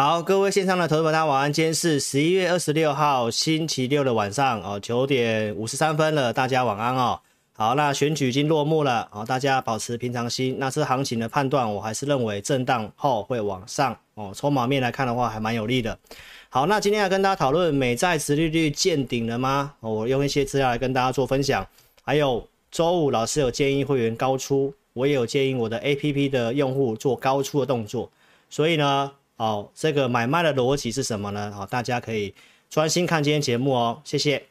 好，各位线上的投资者大家晚安。今天是十一月二十六号星期六的晚上哦，九点五十三分了，大家晚安哦。好，那选举已经落幕了哦，大家保持平常心。那这行情的判断，我还是认为震荡后会往上哦。筹码面来看的话，还蛮有利的。好，那今天要跟大家讨论美债殖利率见顶了吗？我用一些资料来跟大家做分享。还有周五老师有建议会员高出，我也有建议我的 APP 的用户做高出的动作。所以呢。好，这个买卖的逻辑是什么呢？好，大家可以专心看今天节目哦，谢谢。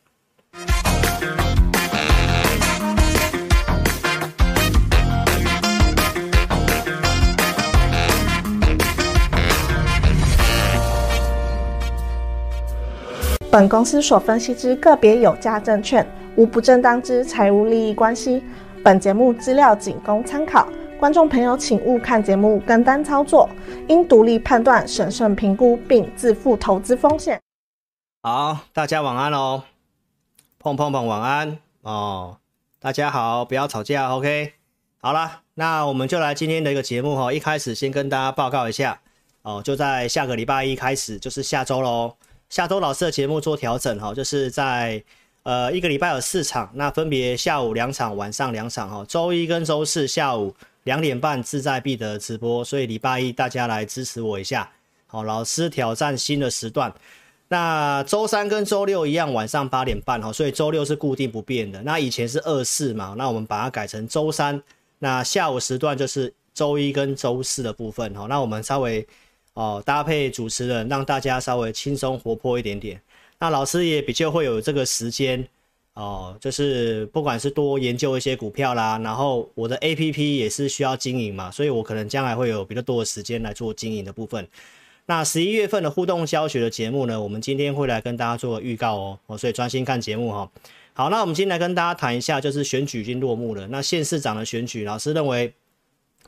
本公司所分析之个别有价证券，无不正当之财务利益关系。本节目资料仅供参考。观众朋友，请勿看节目跟单操作，应独立判断、审慎评估，并自负投资风险。好，大家晚安喽，碰碰碰，晚安哦，大家好，不要吵架，OK。好了，那我们就来今天的一个节目哈，一开始先跟大家报告一下哦，就在下个礼拜一开始，就是下周喽，下周老师的节目做调整哈，就是在。呃，一个礼拜有四场，那分别下午两场，晚上两场哈。周一跟周四下午两点半志在必得直播，所以礼拜一大家来支持我一下。好，老师挑战新的时段。那周三跟周六一样，晚上八点半哈，所以周六是固定不变的。那以前是二四嘛，那我们把它改成周三。那下午时段就是周一跟周四的部分哈。那我们稍微哦搭配主持人，让大家稍微轻松活泼一点点。那老师也比较会有这个时间哦，就是不管是多研究一些股票啦，然后我的 APP 也是需要经营嘛，所以我可能将来会有比较多的时间来做经营的部分。那十一月份的互动教学的节目呢，我们今天会来跟大家做个预告哦，哦，所以专心看节目哈。好，那我们今天来跟大家谈一下，就是选举已经落幕了，那县市长的选举，老师认为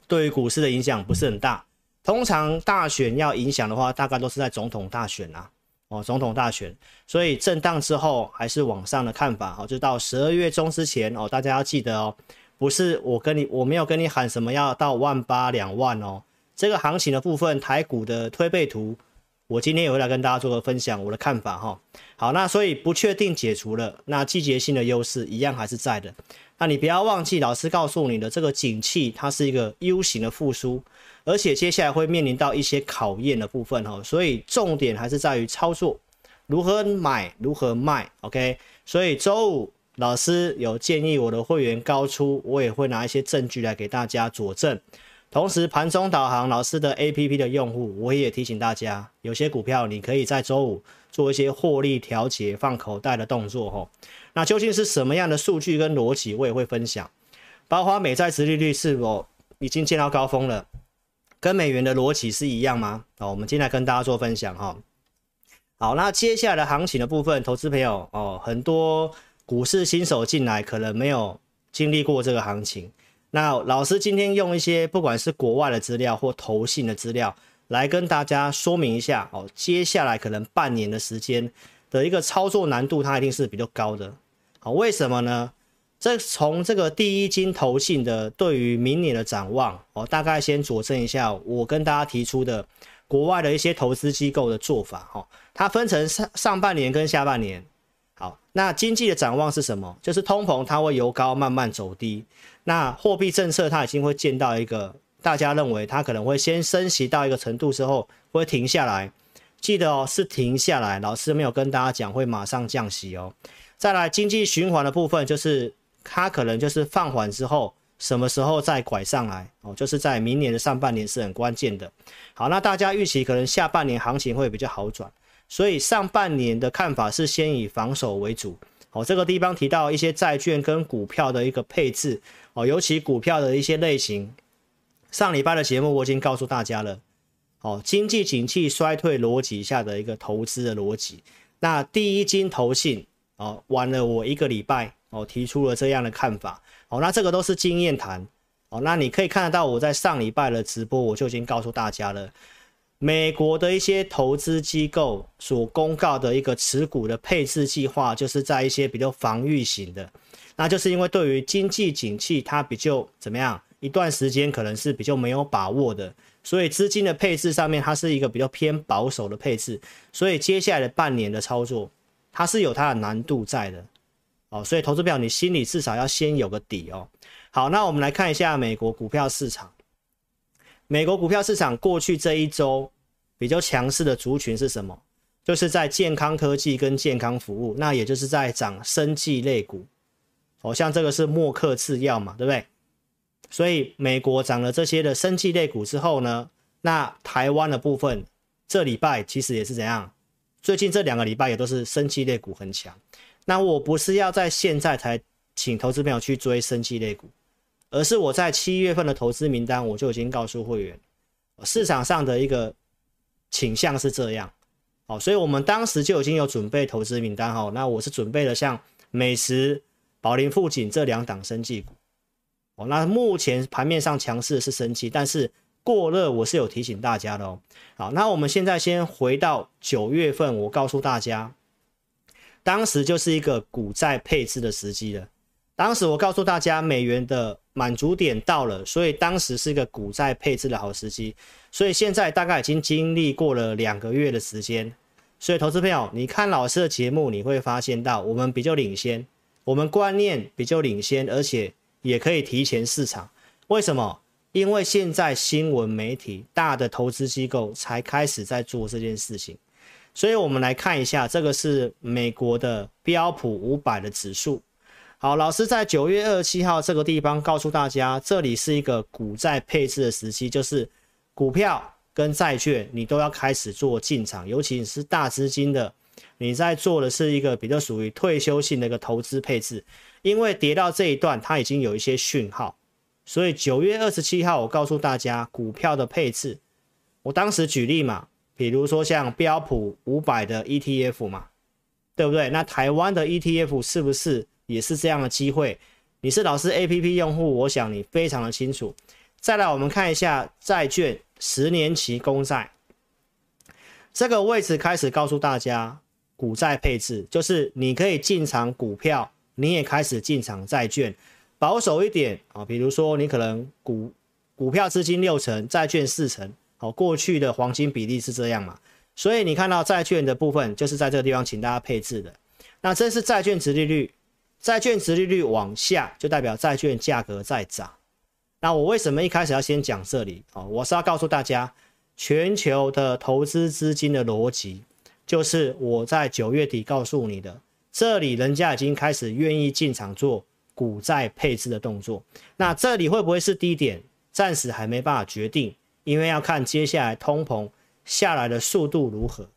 对于股市的影响不是很大，通常大选要影响的话，大概都是在总统大选啊。哦，总统大选，所以震荡之后还是往上的看法，哦，就到十二月中之前哦，大家要记得哦，不是我跟你，我没有跟你喊什么要到万八两万哦，这个行情的部分，台股的推背图，我今天也会来跟大家做个分享我的看法哈。好，那所以不确定解除了，那季节性的优势一样还是在的，那你不要忘记老师告诉你的这个景气，它是一个 U 型的复苏。而且接下来会面临到一些考验的部分哈，所以重点还是在于操作，如何买，如何卖，OK？所以周五老师有建议我的会员高出，我也会拿一些证据来给大家佐证。同时盘中导航老师的 APP 的用户，我也提醒大家，有些股票你可以在周五做一些获利调节、放口袋的动作哈。那究竟是什么样的数据跟逻辑，我也会分享。包括美债殖利率是否已经见到高峰了？跟美元的逻辑是一样吗？好，我们今天来跟大家做分享哈。好，那接下来的行情的部分，投资朋友哦，很多股市新手进来可能没有经历过这个行情。那老师今天用一些不管是国外的资料或投信的资料来跟大家说明一下哦，接下来可能半年的时间的一个操作难度，它一定是比较高的。好，为什么呢？这从这个第一金投信的对于明年的展望，哦，大概先佐证一下我跟大家提出的国外的一些投资机构的做法，哈，它分成上上半年跟下半年。好，那经济的展望是什么？就是通膨它会由高慢慢走低，那货币政策它已经会见到一个大家认为它可能会先升息到一个程度之后会停下来，记得哦，是停下来，老师没有跟大家讲会马上降息哦。再来经济循环的部分就是。它可能就是放缓之后，什么时候再拐上来哦？就是在明年的上半年是很关键的。好，那大家预期可能下半年行情会比较好转，所以上半年的看法是先以防守为主。哦，这个地方提到一些债券跟股票的一个配置哦，尤其股票的一些类型。上礼拜的节目我已经告诉大家了。哦，经济景气衰退逻辑下的一个投资的逻辑。那第一金投信哦，晚了我一个礼拜。哦，提出了这样的看法。哦，那这个都是经验谈。哦，那你可以看得到我在上礼拜的直播，我就已经告诉大家了，美国的一些投资机构所公告的一个持股的配置计划，就是在一些比较防御型的，那就是因为对于经济景气它比较怎么样，一段时间可能是比较没有把握的，所以资金的配置上面，它是一个比较偏保守的配置，所以接下来的半年的操作，它是有它的难度在的哦。所以投资票，你心里至少要先有个底哦。好，那我们来看一下美国股票市场。美国股票市场过去这一周比较强势的族群是什么？就是在健康科技跟健康服务，那也就是在涨生技类股。哦，像这个是默克制药嘛，对不对？所以美国涨了这些的生技类股之后呢，那台湾的部分这礼拜其实也是怎样？最近这两个礼拜也都是生技类股很强。那我不是要在现在才请投资朋友去追生技类股，而是我在七月份的投资名单我就已经告诉会员，市场上的一个倾向是这样。好，所以我们当时就已经有准备投资名单哈。那我是准备了像美食、宝林富锦这两档生技股。哦，那目前盘面上强势的是生技，但是过热我是有提醒大家的哦。好，那我们现在先回到九月份，我告诉大家，当时就是一个股债配置的时机了。当时我告诉大家，美元的满足点到了，所以当时是一个股债配置的好时机。所以现在大概已经经历过了两个月的时间，所以投资朋友，你看老师的节目，你会发现到我们比较领先，我们观念比较领先，而且。也可以提前市场，为什么？因为现在新闻媒体大的投资机构才开始在做这件事情，所以我们来看一下，这个是美国的标普五百的指数。好，老师在九月二十七号这个地方告诉大家，这里是一个股债配置的时期，就是股票跟债券你都要开始做进场，尤其是大资金的，你在做的是一个比较属于退休性的一个投资配置。因为跌到这一段，它已经有一些讯号，所以九月二十七号，我告诉大家股票的配置。我当时举例嘛，比如说像标普五百的 ETF 嘛，对不对？那台湾的 ETF 是不是也是这样的机会？你是老师 APP 用户，我想你非常的清楚。再来，我们看一下债券十年期公债这个位置，开始告诉大家股债配置，就是你可以进场股票。你也开始进场债券，保守一点啊，比如说你可能股股票资金六成，债券四成，好，过去的黄金比例是这样嘛，所以你看到债券的部分就是在这个地方，请大家配置的。那这是债券殖利率，债券殖利率往下就代表债券价格在涨。那我为什么一开始要先讲这里啊？我是要告诉大家，全球的投资资金的逻辑，就是我在九月底告诉你的。这里人家已经开始愿意进场做股债配置的动作，那这里会不会是低点？暂时还没办法决定，因为要看接下来通膨下来的速度如何。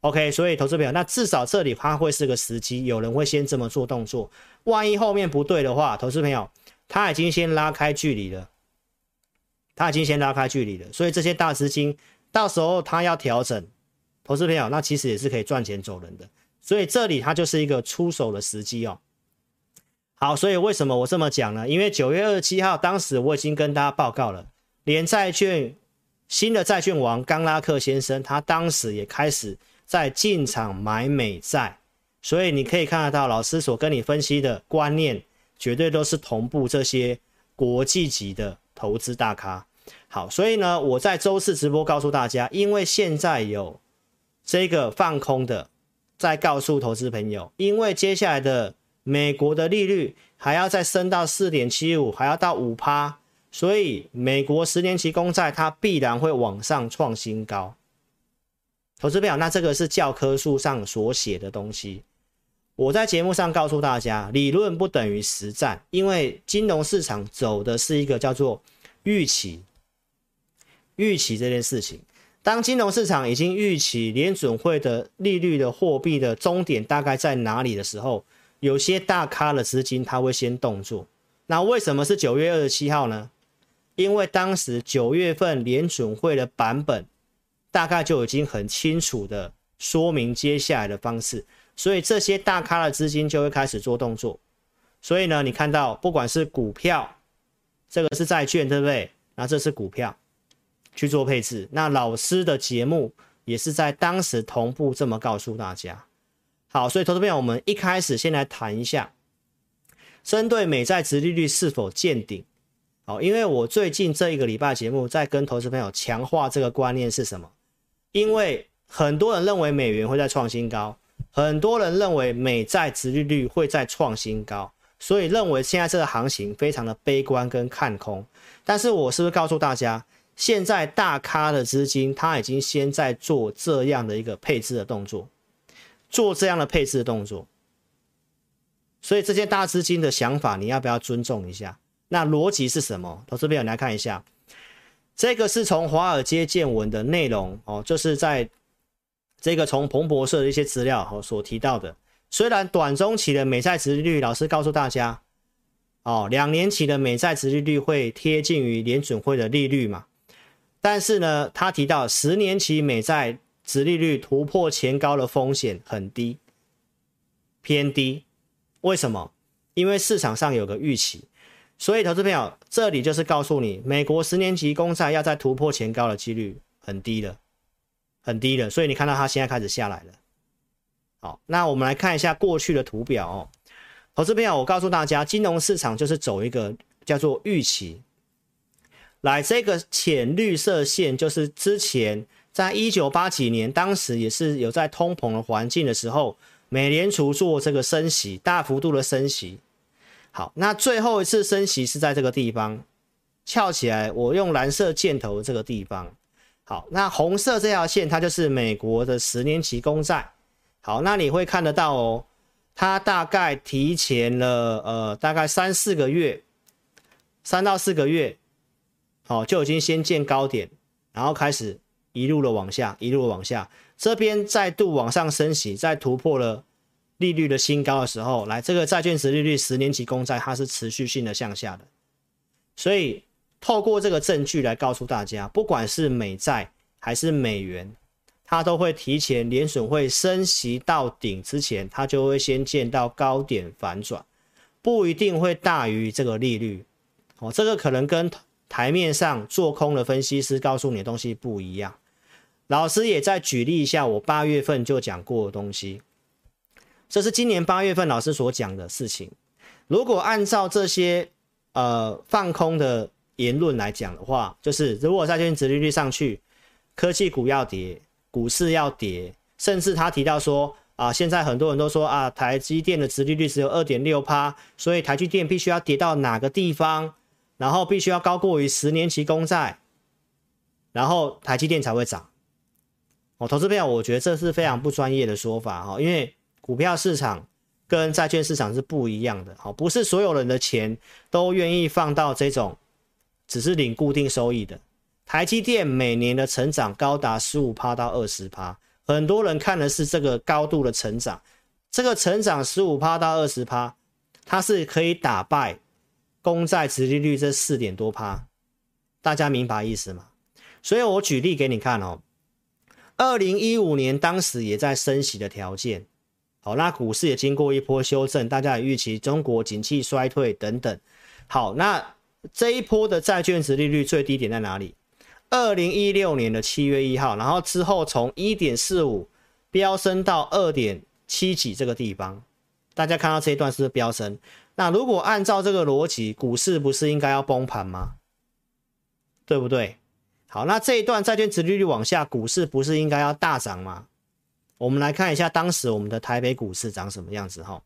OK，所以投资朋友，那至少这里它会是个时机，有人会先这么做动作。万一后面不对的话，投资朋友他已经先拉开距离了，他已经先拉开距离了，所以这些大资金到时候他要调整，投资朋友那其实也是可以赚钱走人的。所以这里它就是一个出手的时机哦。好，所以为什么我这么讲呢？因为九月二十七号，当时我已经跟大家报告了，连债券新的债券王刚拉克先生，他当时也开始在进场买美债。所以你可以看得到，老师所跟你分析的观念，绝对都是同步这些国际级的投资大咖。好，所以呢，我在周四直播告诉大家，因为现在有这个放空的。在告诉投资朋友，因为接下来的美国的利率还要再升到四点七五，还要到五趴，所以美国十年期公债它必然会往上创新高。投资朋友，那这个是教科书上所写的东西。我在节目上告诉大家，理论不等于实战，因为金融市场走的是一个叫做预期，预期这件事情。当金融市场已经预期联准会的利率的货币的终点大概在哪里的时候，有些大咖的资金他会先动作。那为什么是九月二十七号呢？因为当时九月份联准会的版本大概就已经很清楚的说明接下来的方式，所以这些大咖的资金就会开始做动作。所以呢，你看到不管是股票，这个是债券，对不对？那这是股票。去做配置，那老师的节目也是在当时同步这么告诉大家。好，所以投资朋友，我们一开始先来谈一下，针对美债殖利率是否见顶，好，因为我最近这一个礼拜节目在跟投资朋友强化这个观念是什么？因为很多人认为美元会再创新高，很多人认为美债殖利率会再创新高，所以认为现在这个行情非常的悲观跟看空。但是我是不是告诉大家，现在大咖的资金他已经先在做这样的一个配置的动作，做这样的配置的动作。所以这些大资金的想法，你要不要尊重一下？那逻辑是什么？投资朋友，你来看一下，这个是从华尔街见闻的内容哦，就是在这个从彭博社的一些资料哦所提到的。虽然短中期的美债殖利率，老师告诉大家哦，两年期的美债殖利率会贴近于联准会的利率嘛，但是呢，他提到十年期美债殖利率突破前高的风险很低，偏低。为什么？因为市场上有个预期，所以投资朋友，这里就是告诉你，美国十年期公债要在突破前高的几率很低了，很低了。所以你看到它现在开始下来了。好，那我们来看一下过去的图表哦。投资朋友，我告诉大家，金融市场就是走一个叫做预期。来，这个浅绿色线就是之前在一九八几年，当时也是有在通膨的环境的时候。美联储做这个升息，大幅度的升息。好，那最后一次升息是在这个地方翘起来，我用蓝色箭头这个地方。好，那红色这条线它就是美国的十年期公债。好，那你会看得到哦，它大概提前了呃大概三四个月，三到四个月，好就已经先见高点，然后开始一路的往下，一路的往下。这边再度往上升息，再突破了利率的新高的时候，来这个债券殖利率十年期公债它是持续性的向下的，所以透过这个证据来告诉大家，不管是美债还是美元，它都会提前联损会升息到顶之前，它就会先见到高点反转，不一定会大于这个利率。哦，这个可能跟台面上做空的分析师告诉你的东西不一样。老师也再举例一下，我八月份就讲过的东西，这是今年八月份老师所讲的事情。如果按照这些呃放空的言论来讲的话，就是如果债券殖利率上去，科技股要跌，股市要跌，甚至他提到说啊，现在很多人都说啊，台积电的殖利率只有二点六趴，所以台积电必须要跌到哪个地方，然后必须要高过于十年期公债，然后台积电才会涨。哦，投资朋友，我觉得这是非常不专业的说法哈，因为股票市场跟债券市场是不一样的，好，不是所有人的钱都愿意放到这种只是领固定收益的。台积电每年的成长高达十五趴到二十趴，很多人看的是这个高度的成长，这个成长十五趴到二十趴，它是可以打败公债殖利率这四点多趴，大家明白意思吗？所以我举例给你看哦。二零一五年当时也在升息的条件，好，那股市也经过一波修正，大家也预期中国景气衰退等等。好，那这一波的债券殖利率最低点在哪里？二零一六年的七月一号，然后之后从一点四五飙升到二点七几这个地方，大家看到这一段是不是飙升？那如果按照这个逻辑，股市不是应该要崩盘吗？对不对？好，那这一段债券殖利率往下，股市不是应该要大涨吗？我们来看一下当时我们的台北股市长什么样子哈。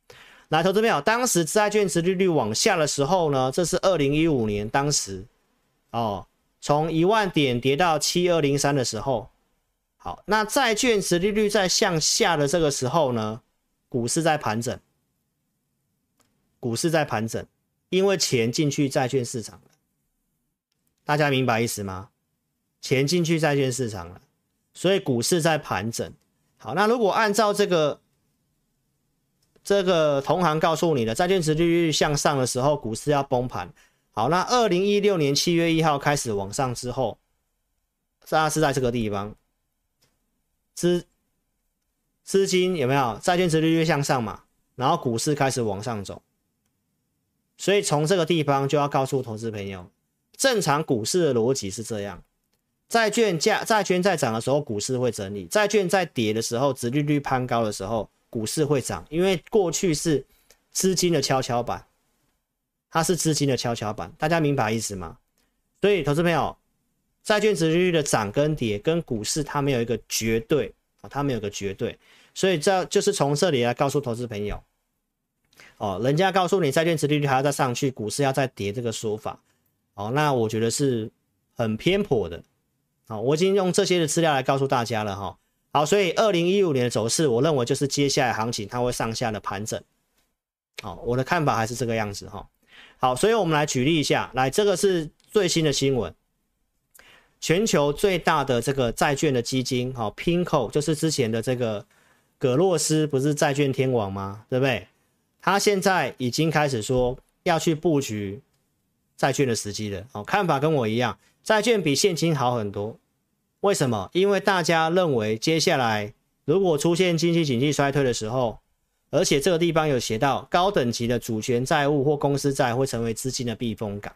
来，投资朋友，当时债券殖利率往下的时候呢，这是二零一五年当时哦，从一万点跌到七二零三的时候。好，那债券殖利率在向下的这个时候呢，股市在盘整，股市在盘整，因为钱进去债券市场了，大家明白意思吗？钱进去债券市场了，所以股市在盘整。好，那如果按照这个这个同行告诉你的债券殖利率向上的时候，股市要崩盘。好，那二零一六年七月一号开始往上之后，大家是在这个地方，资资金有没有债券殖利率向上嘛？然后股市开始往上走，所以从这个地方就要告诉投资朋友，正常股市的逻辑是这样。债券价，债券在涨的时候，股市会整理；债券在跌的时候，殖利率攀高的时候，股市会涨。因为过去是资金的跷跷板。它是资金的跷跷板，大家明白意思吗？所以，投资朋友，债券殖利率的涨跟跌跟股市它没有一个绝对啊，它没有一个绝对，所以这就是从这里来告诉投资朋友，哦，人家告诉你债券殖利率还要再上去，股市要再跌这个说法，哦，那我觉得是很偏颇的，好，我已经用这些的资料来告诉大家了哈，好，所以二零一五年的走势，我认为就是接下来行情它会上下的盘整，好，我的看法还是这个样子哈，好，所以我们来举例一下，来，这个是。最新的新闻，全球最大的这个债券的基金，好，PIMCO 就是之前的这个葛洛斯，不是债券天王吗？对不对？他现在已经开始说要去布局债券的时机了。好，看法跟我一样，债券比现金好很多。为什么？因为大家认为接下来如果出现经济景气衰退的时候，而且这个地方有写到高等级的主权债务或公司债会成为资金的避风港。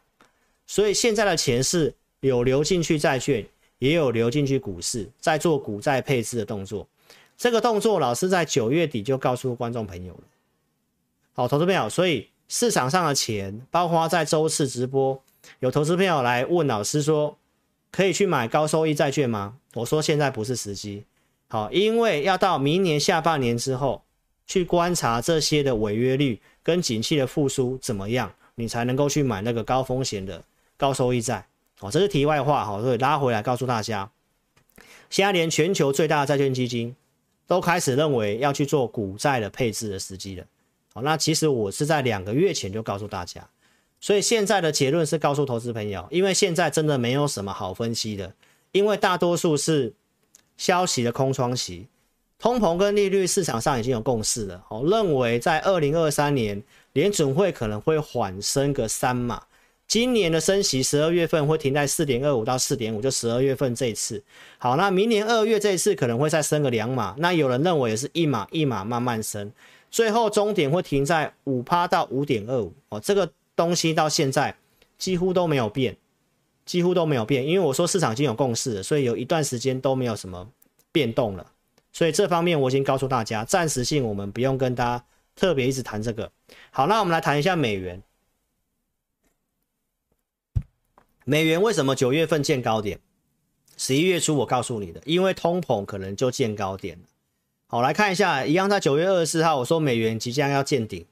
所以现在的钱是有流进去债券，也有流进去股市，在做股债配置的动作。这个动作老师在九月底就告诉观众朋友了。好，投资朋友，所以市场上的钱，包括在周四直播，有投资朋友来问老师说，可以去买高收益债券吗？我说现在不是时机。好，因为要到明年下半年之后，去观察这些的违约率跟景气的复苏怎么样，你才能够去买那个高风险的。高收益债，哦，这是题外话哈，所以拉回来告诉大家，现在连全球最大的债券基金都开始认为要去做股债的配置的时机了，那其实我是在两个月前就告诉大家，所以现在的结论是告诉投资朋友，因为现在真的没有什么好分析的，因为大多数是消息的空窗期，通膨跟利率市场上已经有共识了，哦，认为在二零二三年联准会可能会缓升个三码。今年的升息，十二月份会停在四点二五到四点五，就十二月份这一次。好，那明年二月这一次可能会再升个两码。那有人认为也是一码一码慢慢升，最后终点会停在五趴到五点二五。哦，这个东西到现在几乎都没有变，几乎都没有变。因为我说市场已经有共识了，所以有一段时间都没有什么变动了。所以这方面我已经告诉大家，暂时性我们不用跟大家特别一直谈这个。好，那我们来谈一下美元。美元为什么九月份见高点？十一月初我告诉你的，因为通膨可能就见高点了。好，来看一下，一样在九月二十四号，我说美元即将要见顶，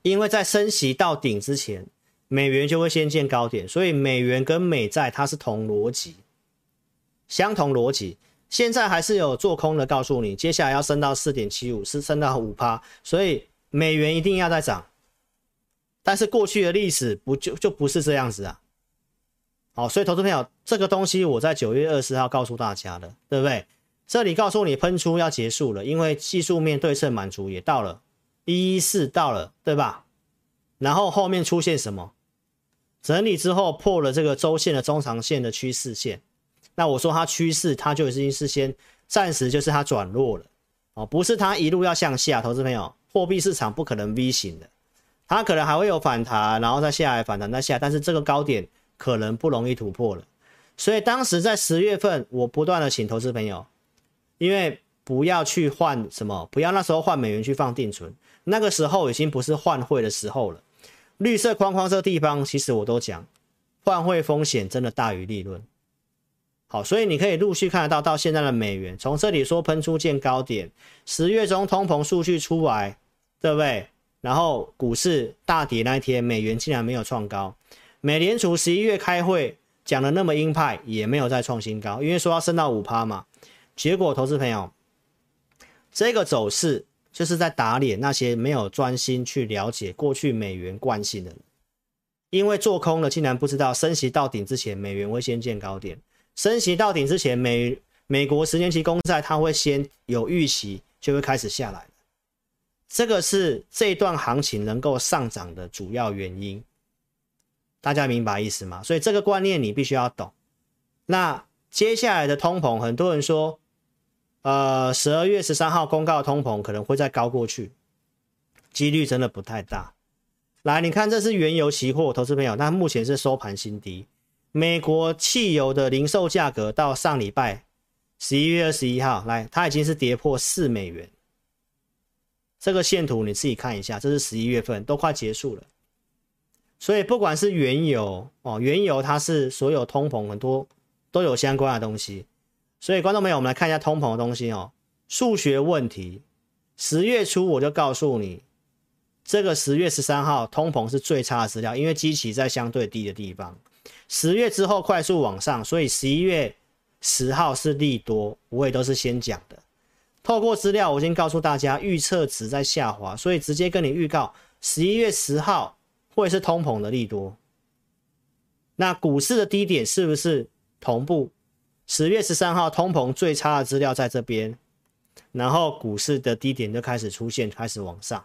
因为在升息到顶之前，美元就会先见高点，所以美元跟美债它是同逻辑，相同逻辑。现在还是有做空的告诉你，接下来要升到四点七五，是升到五趴，所以美元一定要再涨。但是过去的历史不就就不是这样子啊？好，所以投资朋友，这个东西我在九月二十四号告诉大家的，对不对？这里告诉你喷出要结束了，因为技术面对称满足也到了，一一四到了，对吧？然后后面出现什么？整理之后破了这个周线的中长线的趋势线，那我说它趋势，它就已经是先暂时就是它转弱了，哦，不是它一路要向下。投资朋友，货币市场不可能 V 型的，它可能还会有反弹，然后再下来反弹再下，但是这个高点。可能不容易突破了，所以当时在十月份，我不断的请投资朋友，因为不要去换什么，不要那时候换美元去放定存，那个时候已经不是换汇的时候了。绿色框框这地方，其实我都讲，换汇风险真的大于利润。好，所以你可以陆续看得到，到现在的美元，从这里说喷出见高点，十月中通膨数据出来，对不对？然后股市大跌那一天，美元竟然没有创高。美联储十一月开会讲的那么鹰派，也没有再创新高，因为说要升到五趴嘛。结果，投资朋友，这个走势就是在打脸那些没有专心去了解过去美元惯性的人，因为做空了竟然不知道升息到顶之前，美元会先见高点；升息到顶之前，美美国十年期公债它会先有预期，就会开始下来。这个是这段行情能够上涨的主要原因。大家明白意思吗？所以这个观念你必须要懂。那接下来的通膨，很多人说，呃，十二月十三号公告通膨可能会再高过去，几率真的不太大。来，你看这是原油期货，投资朋友，那目前是收盘新低。美国汽油的零售价格到上礼拜十一月二十一号，来，它已经是跌破四美元。这个线图你自己看一下，这是十一月份，都快结束了。所以不管是原油哦，原油它是所有通膨很多都有相关的东西。所以观众朋友，我们来看一下通膨的东西哦。数学问题，十月初我就告诉你，这个十月十三号通膨是最差的资料，因为基期在相对低的地方。十月之后快速往上，所以十一月十号是利多，我也都是先讲的。透过资料，我已经告诉大家预测值在下滑，所以直接跟你预告十一月十号会是通膨的利多。那股市的低点是不是同步？十月十三号通膨最差的资料在这边，然后股市的低点就开始出现，开始往上。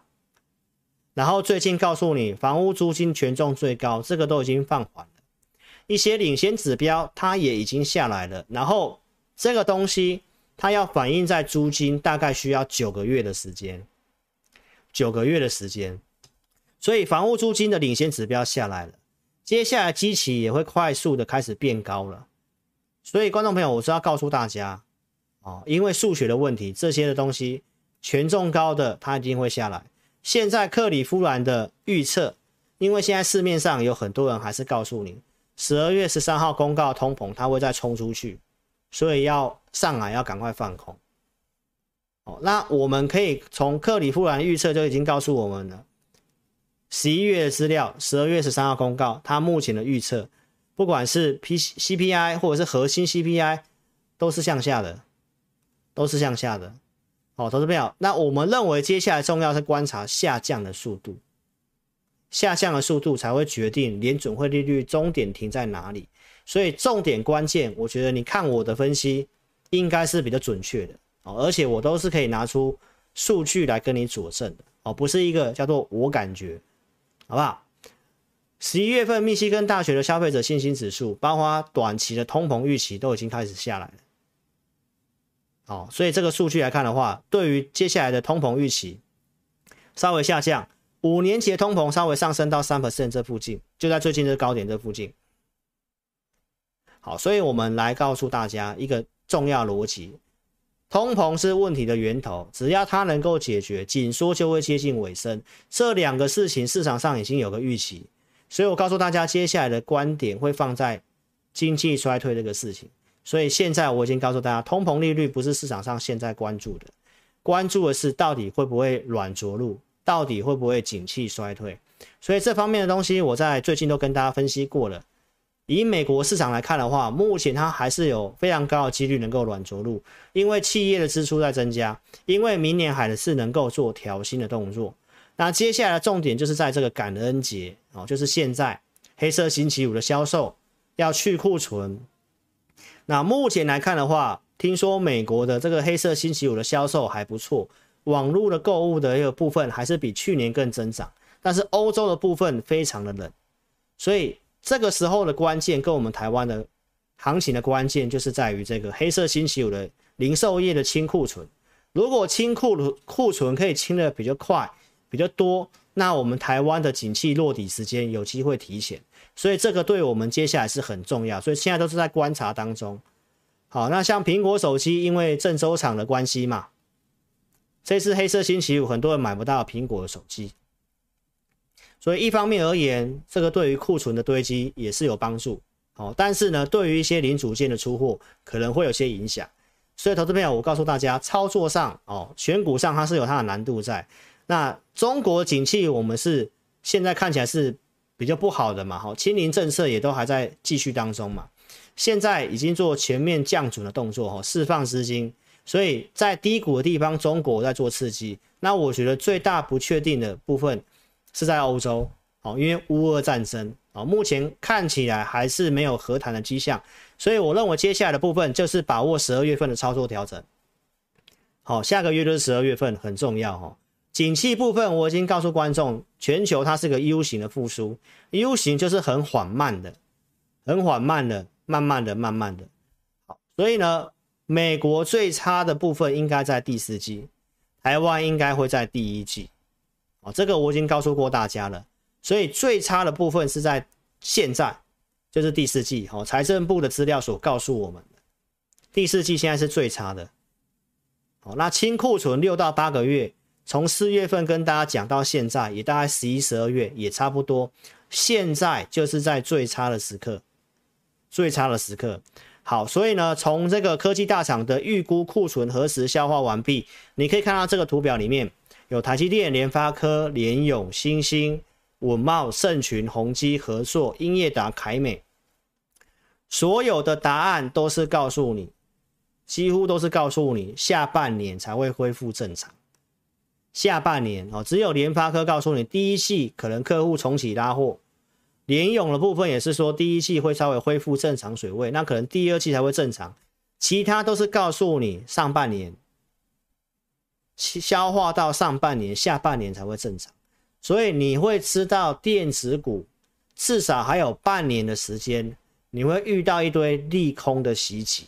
然后最近告诉你，房屋租金权重最高，这个都已经放缓了。一些领先指标它也已经下来了。然后这个东西它要反映在租金，大概需要九个月的时间，九个月的时间。所以房屋租金的领先指标下来了，接下来基期也会快速的开始变高了。所以，观众朋友，我是要告诉大家，哦，因为数学的问题，这些的东西权重高的它一定会下来。现在克里夫兰的预测，因为现在市面上有很多人还是告诉你，十二月十三号公告通膨，它会再冲出去，所以要上来要赶快放空。哦，那我们可以从克里夫兰预测就已经告诉我们了，十一月的资料，十二月十三号公告，它目前的预测。不管是 P C P I 或者是核心 C P I，都是向下的，都是向下的。好，投资朋友，那我们认为接下来重要是观察下降的速度，下降的速度才会决定联准会利率终点停在哪里。所以重点关键，我觉得你看我的分析应该是比较准确的哦，而且我都是可以拿出数据来跟你佐证的哦，不是一个叫做我感觉，好不好？十一月份，密西根大学的消费者信心指数，包括短期的通膨预期都已经开始下来了。哦，所以这个数据来看的话，对于接下来的通膨预期稍微下降，五年期的通膨稍微上升到三 percent 这附近，就在最近的高点这附近。好，所以我们来告诉大家一个重要逻辑：通膨是问题的源头，只要它能够解决，紧缩就会接近尾声。这两个事情市场上已经有个预期。所以我告诉大家，接下来的观点会放在经济衰退这个事情。所以现在我已经告诉大家，通膨利率不是市场上现在关注的，关注的是到底会不会软着陆，到底会不会景气衰退。所以这方面的东西，我在最近都跟大家分析过了。以美国市场来看的话，目前它还是有非常高的几率能够软着陆，因为企业的支出在增加，因为明年还是能够做调薪的动作。那接下来的重点就是在这个感恩节哦，就是现在黑色星期五的销售要去库存。那目前来看的话，听说美国的这个黑色星期五的销售还不错，网络的购物的一个部分还是比去年更增长，但是欧洲的部分非常的冷，所以这个时候的关键跟我们台湾的行情的关键就是在于这个黑色星期五的零售业的清库存，如果清库库存可以清的比较快。比较多，那我们台湾的景气落底时间有机会提前，所以这个对我们接下来是很重要，所以现在都是在观察当中。好，那像苹果手机，因为郑州厂的关系嘛，这次黑色星期五很多人买不到苹果的手机，所以一方面而言，这个对于库存的堆积也是有帮助。好，但是呢，对于一些零组件的出货可能会有些影响。所以投资朋友，我告诉大家，操作上哦，选股上它是有它的难度在。那中国景气，我们是现在看起来是比较不好的嘛，哈，清零政策也都还在继续当中嘛，现在已经做全面降准的动作，哈，释放资金，所以在低谷的地方，中国在做刺激。那我觉得最大不确定的部分是在欧洲，好，因为乌俄战争，啊，目前看起来还是没有和谈的迹象，所以我认为接下来的部分就是把握十二月份的操作调整，好，下个月就是十二月份很重要，哈。景气部分，我已经告诉观众，全球它是个 U 型的复苏，U 型就是很缓慢的，很缓慢的，慢慢的，慢慢的。好，所以呢，美国最差的部分应该在第四季，台湾应该会在第一季。哦，这个我已经告诉过大家了。所以最差的部分是在现在，就是第四季。好，财政部的资料所告诉我们的，第四季现在是最差的。好，那清库存六到八个月。从四月份跟大家讲到现在，也大概十一、十二月也差不多，现在就是在最差的时刻，最差的时刻。好，所以呢，从这个科技大厂的预估库存何时消化完毕，你可以看到这个图表里面有台积电、联发科、联咏、欣兴、稳懋、盛群、宏基、合硕、英业达、凯美，所有的答案都是告诉你，几乎都是告诉你下半年才会恢复正常。下半年哦，只有联发科告诉你第一季可能客户重启拉货。联咏的部分也是说，第一季会稍微恢复正常水位，那可能第二季才会正常。其他都是告诉你上半年消化到上半年，下半年才会正常。所以你会知道电子股至少还有半年的时间，你会遇到一堆利空的袭击，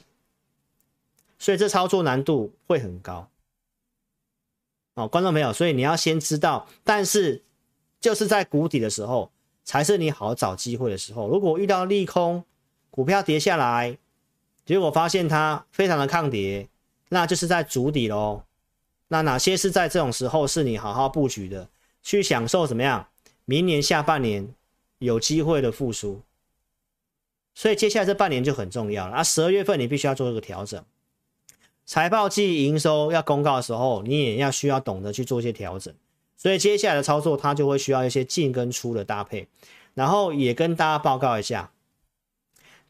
所以这操作难度会很高。哦，观众朋友，所以你要先知道，但是就是在谷底的时候。才是你好找机会的时候。如果遇到利空，股票跌下来，结果发现它非常的抗跌，那就是在筑底喽。那哪些是在这种时候是你好好布局的，去享受怎么样？明年下半年有机会的复苏。所以接下来这半年就很重要了。啊，十二月份你必须要做一个调整，财报季营收要公告的时候，你也要需要懂得去做一些调整。所以接下来的操作，它就会需要一些进跟出的搭配，然后也跟大家报告一下，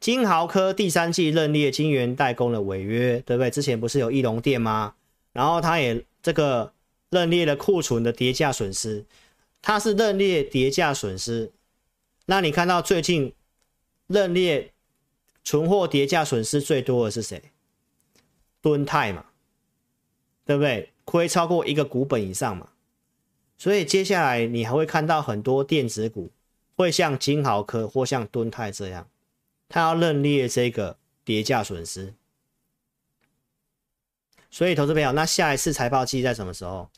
金豪科第三季认列晶圆代工的违约，对不对？之前不是有义隆电吗？然后它也这个认列了库存的跌价损失，它是认列跌价损失。那你看到最近认列存货跌价损失最多的是谁？敦泰嘛，对不对？亏超过一个股本以上嘛。所以接下来你还会看到很多电子股会像金豪科或像敦泰这样，它要认列这个跌价损失。所以投资朋友，那下一次财报季在什么时候？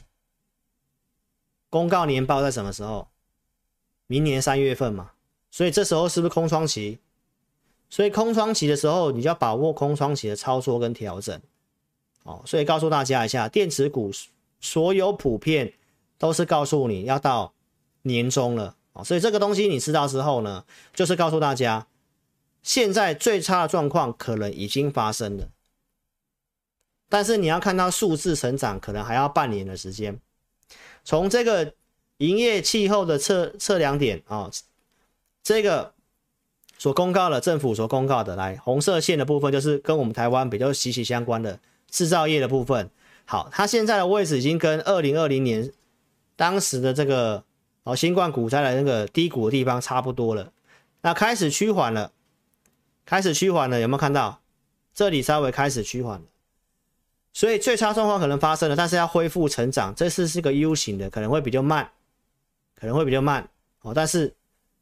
公告年报在什么时候？明年三月份嘛。所以这时候是不是空窗期？所以空窗期的时候，你就要把握空窗期的操作跟调整。哦，所以告诉大家一下，电子股所有普遍。都是告诉你要到年终了哦，所以这个东西你知道之后呢，就是告诉大家，现在最差的状况可能已经发生了，但是你要看到数字成长，可能还要半年的时间。从这个营业气候的测测量点啊、哦，这个所公告的政府所公告的，来红色线的部分就是跟我们台湾比较息息相关的制造业的部分。好，它现在的位置已经跟二零二零年。当时的这个哦，新冠股灾的那个低谷的地方差不多了，那开始趋缓了，开始趋缓了，有没有看到？这里稍微开始趋缓了，所以最差状况可能发生了，但是要恢复成长，这次是个 U 型的，可能会比较慢，可能会比较慢哦。但是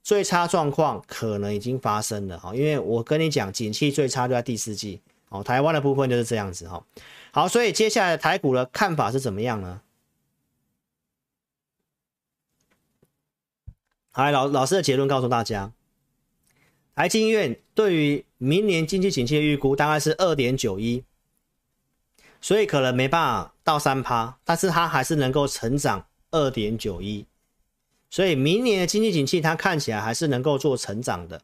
最差状况可能已经发生了哈，因为我跟你讲，景气最差就在第四季哦。台湾的部分就是这样子哈。好，所以接下来台股的看法是怎么样呢？来，老老师的结论告诉大家，台经院对于明年经济景气的预估大概是二点九一，所以可能没办法到三趴，但是它还是能够成长二点九一，所以明年的经济景气它看起来还是能够做成长的。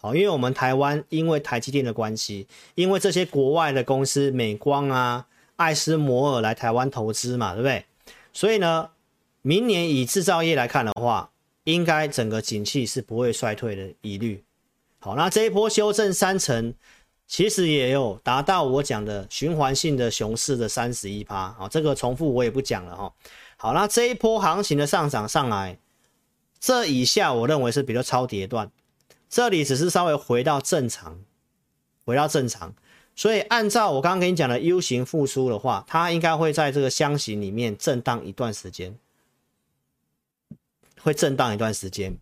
好，因为我们台湾因为台积电的关系，因为这些国外的公司美光啊、艾斯摩尔来台湾投资嘛，对不对？所以呢，明年以制造业来看的话，应该整个景气是不会衰退的疑虑。好，那这一波修正三成，其实也有达到我讲的循环性的熊市的三十一趴。好，这个重复我也不讲了哈。好，那这一波行情的上涨上来，这以下我认为是比较超跌段，这里只是稍微回到正常，回到正常。所以按照我刚刚跟你讲的 U 型复苏的话，它应该会在这个箱型里面震荡一段时间。会震荡一段时间，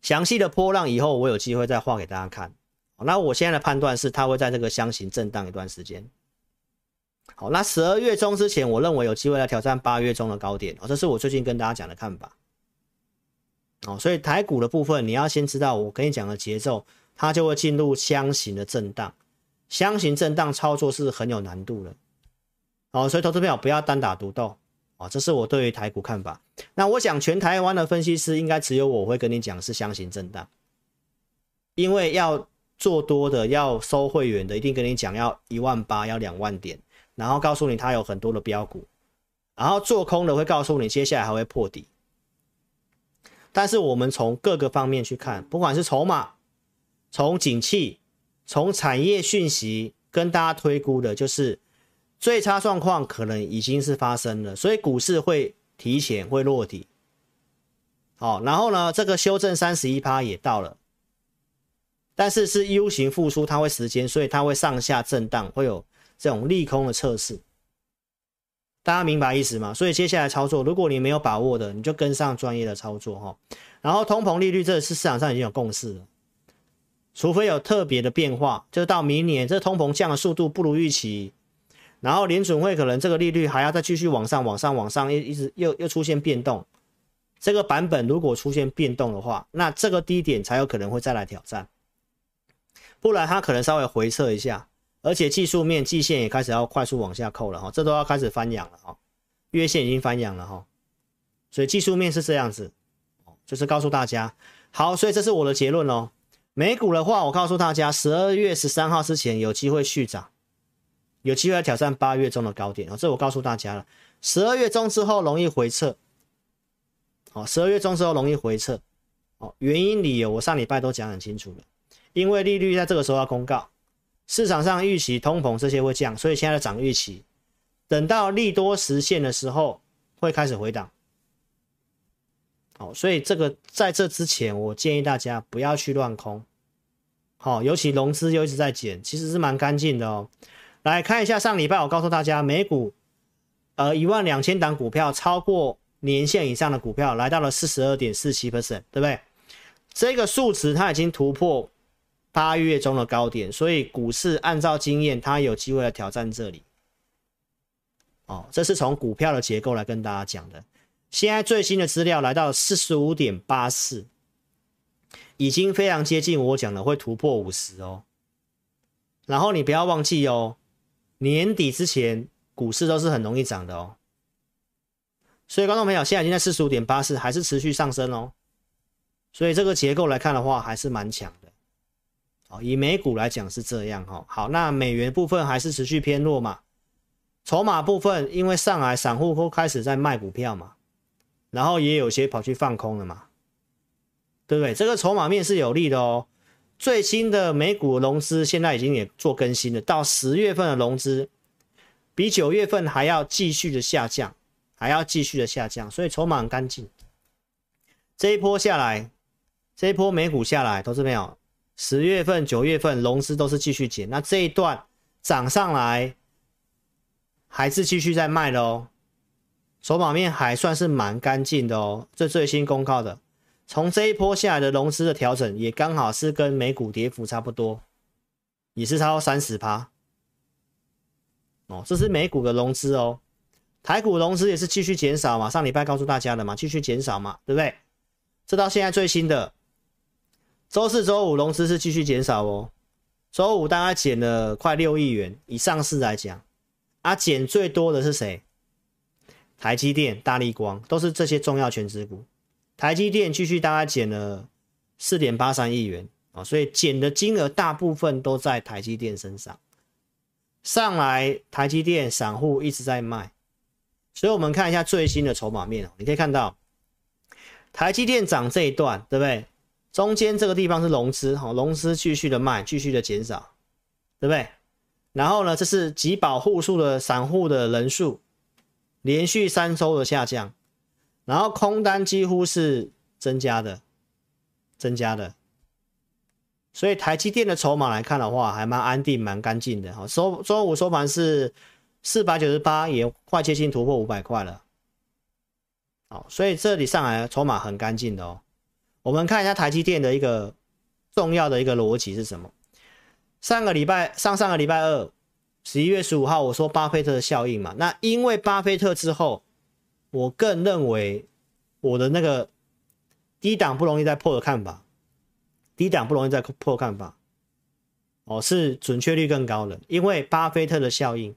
详细的波浪以后我有机会再画给大家看。那我现在的判断是，它会在这个箱型震荡一段时间。好，那十二月中之前，我认为有机会来挑战八月中的高点。哦，这是我最近跟大家讲的看法。哦，所以台股的部分，你要先知道我跟你讲的节奏，它就会进入箱型的震荡。箱型震荡操作是很有难度的。哦，所以投资朋友不要单打独斗。啊，这是我对于台股看法。那我想全台湾的分析师应该只有我会跟你讲是箱型震荡，因为要做多的要收会员的一定跟你讲要一万八要两万点，然后告诉你它有很多的标股，然后做空的会告诉你接下来还会破底。但是我们从各个方面去看，不管是筹码，从景气，从产业讯息。跟大家推估的就是最差状况可能已经是发生了，所以股市会提前会落底。好，然后呢，这个修正三十一趴也到了，但是是 U 型复苏，它会时间，所以它会上下震荡，会有这种利空的测试。大家明白意思吗？所以接下来操作，如果你没有把握的，你就跟上专业的操作哈。然后通膨利率，这是市场上已经有共识了。除非有特别的变化，就到明年这通膨降的速度不如预期，然后联准会可能这个利率还要再继续往上、往上、往上，一一直又又出现变动。这个版本如果出现变动的话，那这个低点才有可能会再来挑战，不然它可能稍微回撤一下，而且技术面季线也开始要快速往下扣了哈，这都要开始翻阳了哈，月线已经翻阳了哈，所以技术面是这样子，就是告诉大家，好，所以这是我的结论喽。美股的话，我告诉大家，十二月十三号之前有机会续涨，有机会挑战八月中的高点哦。这我告诉大家了，十二月中之后容易回撤，哦，十二月中之后容易回撤，哦，原因理由我上礼拜都讲很清楚了，因为利率在这个时候要公告，市场上预期通膨这些会降，所以现在涨预期，等到利多实现的时候会开始回档。好，所以这个在这之前，我建议大家不要去乱空。好，尤其融资又一直在减，其实是蛮干净的哦。来看一下上礼拜，我告诉大家，美股呃一万两千档股票超过年线以上的股票来到了四十二点四七 percent，对不对？这个数值它已经突破八月中的高点，所以股市按照经验，它有机会来挑战这里。哦，这是从股票的结构来跟大家讲的。现在最新的资料来到四十五点八四，已经非常接近我讲的会突破五十哦。然后你不要忘记哦，年底之前股市都是很容易涨的哦。所以观众朋友，现在已经在四十五点八四，还是持续上升哦。所以这个结构来看的话，还是蛮强的。哦，以美股来讲是这样哈。好，那美元部分还是持续偏弱嘛。筹码部分，因为上来散户都开始在卖股票嘛。然后也有些跑去放空了嘛，对不对？这个筹码面是有利的哦。最新的美股融资现在已经也做更新了，到十月份的融资比九月份还要继续的下降，还要继续的下降，所以筹码很干净。这一波下来，这一波美股下来，投资朋友，十月份、九月份融资都是继续减，那这一段涨上来还是继续在卖的哦。筹码面还算是蛮干净的哦，这最新公告的，从这一波下来的融资的调整，也刚好是跟美股跌幅差不多，也是超过三十趴。哦，这是美股的融资哦，台股融资也是继续减少嘛，上礼拜告诉大家的嘛，继续减少嘛，对不对？这到现在最新的，周四、周五融资是继续减少哦，周五大概减了快六亿元，以上市来讲，啊，减最多的是谁？台积电、大立光都是这些重要权值股。台积电继续大概减了四点八三亿元啊，所以减的金额大部分都在台积电身上。上来台积电散户一直在卖，所以我们看一下最新的筹码面，你可以看到台积电涨这一段，对不对？中间这个地方是融资，哈，融资继续的卖，继续的减少，对不对？然后呢，这是集保户数的散户的人数。连续三周的下降，然后空单几乎是增加的，增加的，所以台积电的筹码来看的话，还蛮安定、蛮干净的。哈，收周五收盘是四百九十八，也快接近突破五百块了。好，所以这里上来筹码很干净的哦。我们看一下台积电的一个重要的一个逻辑是什么？上个礼拜，上上个礼拜二。十一月十五号，我说巴菲特的效应嘛，那因为巴菲特之后，我更认为我的那个低档不容易再破的看法，低档不容易再破看法，哦，是准确率更高的，因为巴菲特的效应，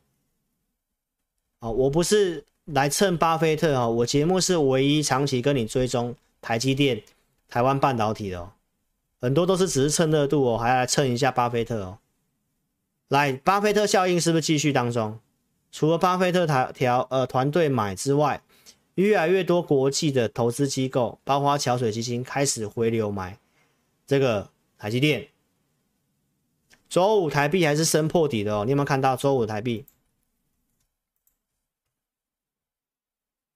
哦，我不是来蹭巴菲特啊！我节目是唯一长期跟你追踪台积电、台湾半导体的哦，很多都是只是蹭热度哦，还要来蹭一下巴菲特哦。来，巴菲特效应是不是继续当中？除了巴菲特团条呃团队买之外，越来越多国际的投资机构，包括桥水基金开始回流买这个台积电。周五台币还是升破底的哦，你有没有看到周五台币？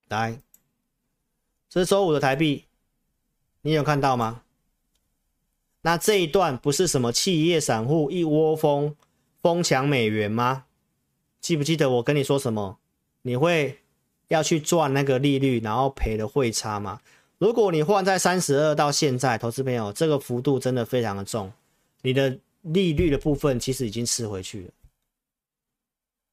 来，这是周五的台币，你有看到吗？那这一段不是什么企业散户一窝蜂疯抢美元吗？记不记得我跟你说什么？你会要去赚那个利率，然后赔的汇差吗？如果你换在三十二到现在，投资朋友，这个幅度真的非常的重，你的利率的部分其实已经吃回去了。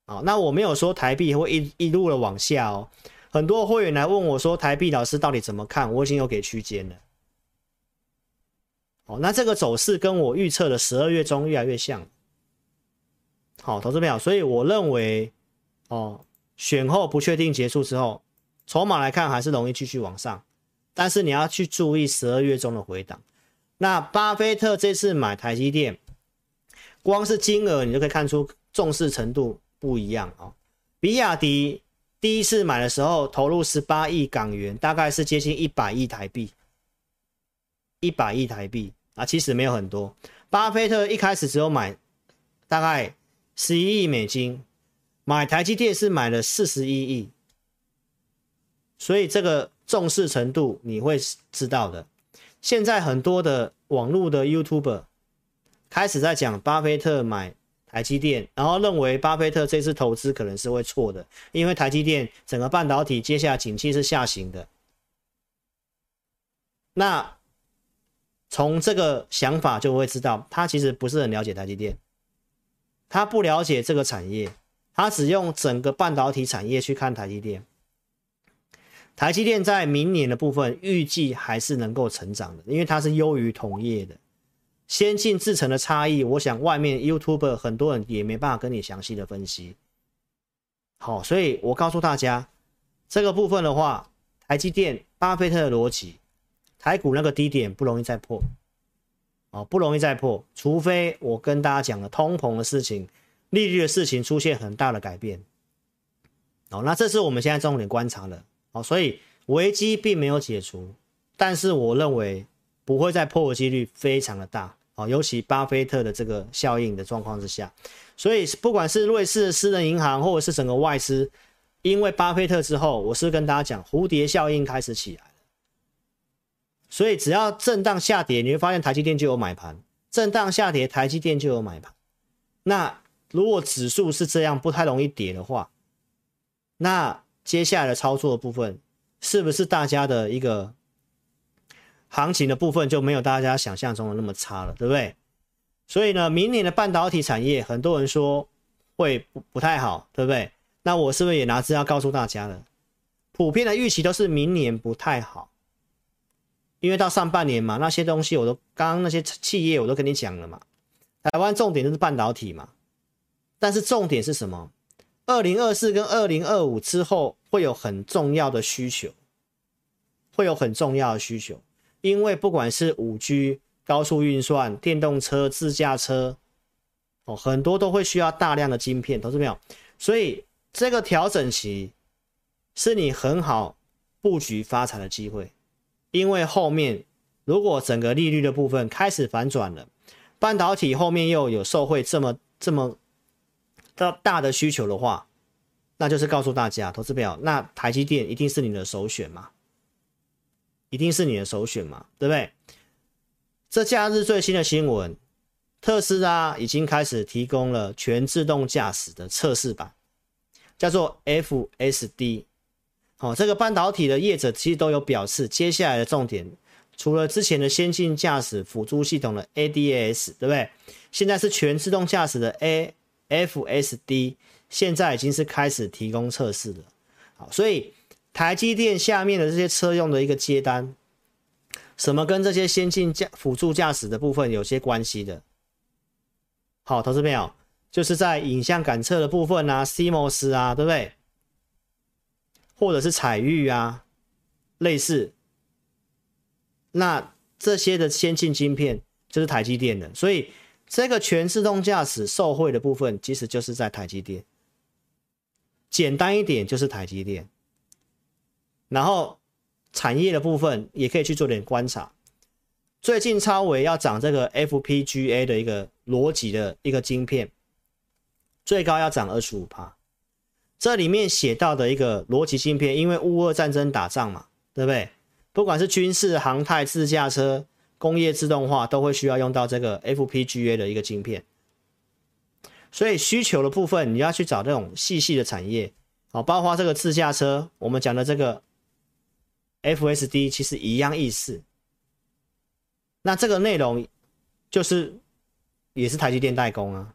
好，那我没有说台币会一一路的往下哦。很多会员来问我说：“台币老师到底怎么看？”我已经有给区间了。那这个走势跟我预测的十二月中越来越像。好，投资朋友，所以我认为，哦，选后不确定结束之后，筹码来看还是容易继续往上，但是你要去注意十二月中的回档。那巴菲特这次买台积电，光是金额你就可以看出重视程度不一样哦。比亚迪。第一次买的时候投入十八亿港元，大概是接近一百亿台币，一百亿台币啊，其实没有很多。巴菲特一开始只有买大概十一亿美金，买台积电是买了四十一亿，所以这个重视程度你会知道的。现在很多的网络的 YouTuber 开始在讲巴菲特买。台积电，然后认为巴菲特这次投资可能是会错的，因为台积电整个半导体接下来景气是下行的。那从这个想法就会知道，他其实不是很了解台积电，他不了解这个产业，他只用整个半导体产业去看台积电。台积电在明年的部分预计还是能够成长的，因为它是优于同业的。先进制程的差异，我想外面 YouTube 很多人也没办法跟你详细的分析。好，所以我告诉大家，这个部分的话，台积电、巴菲特的逻辑，台股那个低点不容易再破，哦，不容易再破，除非我跟大家讲了通膨的事情、利率的事情出现很大的改变。哦，那这是我们现在重点观察的。哦，所以危机并没有解除，但是我认为不会再破的几率非常的大。哦，尤其巴菲特的这个效应的状况之下，所以不管是瑞士的私人银行，或者是整个外资，因为巴菲特之后，我是跟大家讲，蝴蝶效应开始起来。所以只要震荡下跌，你会发现台积电就有买盘；震荡下跌，台积电就有买盘。那如果指数是这样不太容易跌的话，那接下来的操作部分，是不是大家的一个？行情的部分就没有大家想象中的那么差了，对不对？所以呢，明年的半导体产业，很多人说会不不太好，对不对？那我是不是也拿资料告诉大家了？普遍的预期都是明年不太好，因为到上半年嘛，那些东西我都刚刚那些企业我都跟你讲了嘛。台湾重点就是半导体嘛，但是重点是什么？二零二四跟二零二五之后会有很重要的需求，会有很重要的需求。因为不管是五 G、高速运算、电动车、自驾车，哦，很多都会需要大量的晶片，投资没有？所以这个调整期是你很好布局发财的机会。因为后面如果整个利率的部分开始反转了，半导体后面又有受惠这么这么大大的需求的话，那就是告诉大家，投资朋友，那台积电一定是你的首选嘛。一定是你的首选嘛，对不对？这假日最新的新闻，特斯拉已经开始提供了全自动驾驶的测试版，叫做 FSD。哦，这个半导体的业者其实都有表示，接下来的重点除了之前的先进驾驶辅助系统的 ADAS，对不对？现在是全自动驾驶的 AFSD，现在已经是开始提供测试了。好，所以。台积电下面的这些车用的一个接单，什么跟这些先进驾辅助驾驶的部分有些关系的？好，投资朋友，就是在影像感测的部分啊，CMOS 啊，对不对？或者是彩玉啊，类似，那这些的先进晶片就是台积电的，所以这个全自动驾驶受惠的部分，其实就是在台积电。简单一点就是台积电，然后产业的部分也可以去做点观察。最近超微要涨这个 FPGA 的一个逻辑的一个晶片，最高要涨二十五趴。这里面写到的一个逻辑芯片，因为乌俄战争打仗嘛，对不对？不管是军事、航太、自驾车、工业自动化，都会需要用到这个 FPGA 的一个晶片。所以需求的部分，你要去找这种细细的产业，好，包括这个自驾车，我们讲的这个 FSD，其实一样意思。那这个内容就是也是台积电代工啊。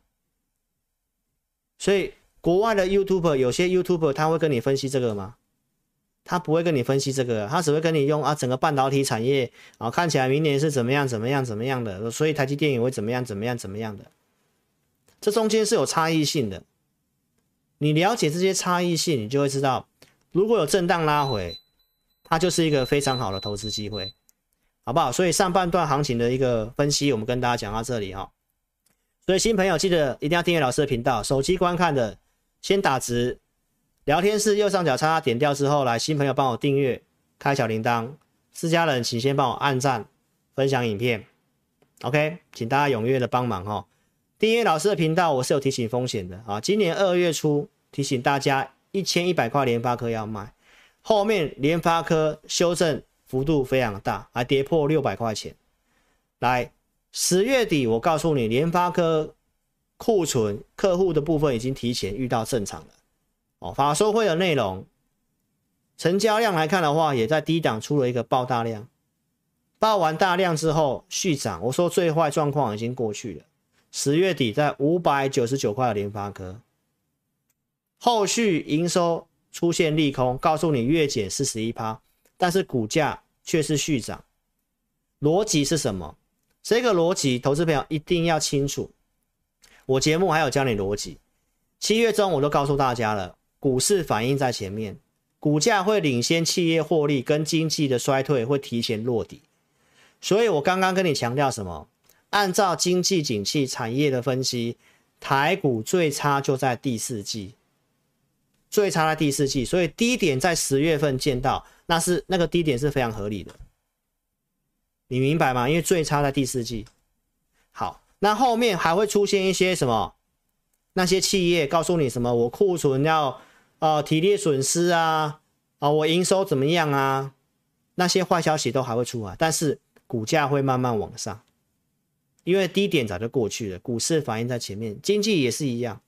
所以国外的 YouTuber 有些 YouTuber 他会跟你分析这个吗？他不会跟你分析这个，他只会跟你用啊整个半导体产业啊看起来明年是怎么样怎么样怎么样的，所以台积电也会怎么样怎么样怎么样的。这中间是有差异性的，你了解这些差异性，你就会知道，如果有震荡拉回，它就是一个非常好的投资机会，好不好？所以上半段行情的一个分析，我们跟大家讲到这里哈。所以新朋友记得一定要订阅老师的频道，手机观看的先打直，聊天室右上角叉叉点掉之后，来新朋友帮我订阅，开小铃铛，自家人请先帮我按赞、分享影片，OK，请大家踊跃的帮忙哈。订阅老师的频道，我是有提醒风险的啊。今年二月初提醒大家，一千一百块联发科要卖，后面联发科修正幅度非常大，还跌破六百块钱。来，十月底我告诉你，联发科库存客户的部分已经提前遇到正常了。哦，法说会的内容，成交量来看的话，也在低档出了一个爆大量，爆完大量之后续涨。我说最坏状况已经过去了。十月底在五百九十九块的联发科，后续营收出现利空，告诉你月减四十一趴，但是股价却是续涨，逻辑是什么？这个逻辑，投资朋友一定要清楚。我节目还有教你逻辑，七月中我都告诉大家了，股市反应在前面，股价会领先企业获利跟经济的衰退会提前落底，所以我刚刚跟你强调什么？按照经济景气产业的分析，台股最差就在第四季，最差在第四季，所以低点在十月份见到，那是那个低点是非常合理的，你明白吗？因为最差在第四季。那后面还会出现一些什么？那些企业告诉你什么？我库存要呃提列损失啊，啊、我营收怎么样啊？那些坏消息都还会出来，但是股价会慢慢往上。因为低点早就过去了，股市反应在前面，经济也是一样，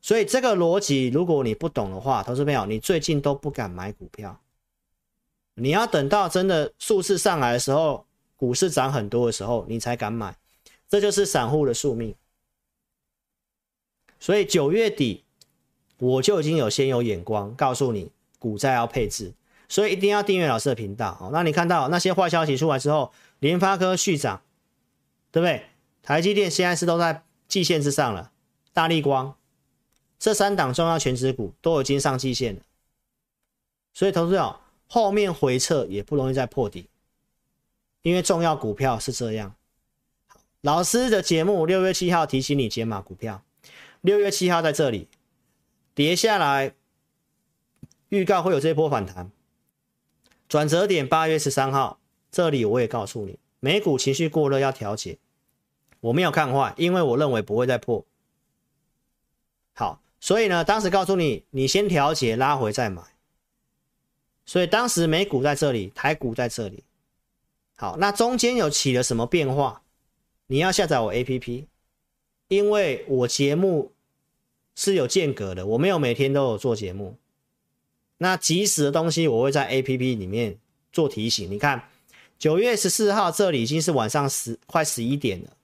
所以这个逻辑如果你不懂的话，投资朋友，你最近都不敢买股票，你要等到真的数字上来的时候，股市涨很多的时候，你才敢买，这就是散户的宿命。所以九月底我就已经有先有眼光，告诉你股债要配置，所以一定要订阅老师的频道。哦那你看到那些坏消息出来之后，联发科续涨。对不对？台积电现在是都在季线之上了，大立光这三档重要全值股都已经上季线了，所以投资者后面回撤也不容易再破底，因为重要股票是这样。老师的节目六月七号提醒你解码股票，六月七号在这里跌下来，预告会有这波反弹，转折点八月十三号，这里我也告诉你。美股情绪过热要调节，我没有看坏，因为我认为不会再破。好，所以呢，当时告诉你，你先调节拉回再买。所以当时美股在这里，台股在这里。好，那中间有起了什么变化？你要下载我 APP，因为我节目是有间隔的，我没有每天都有做节目。那即时的东西我会在 APP 里面做提醒，你看。九月十四号，这里已经是晚上十快十一点了。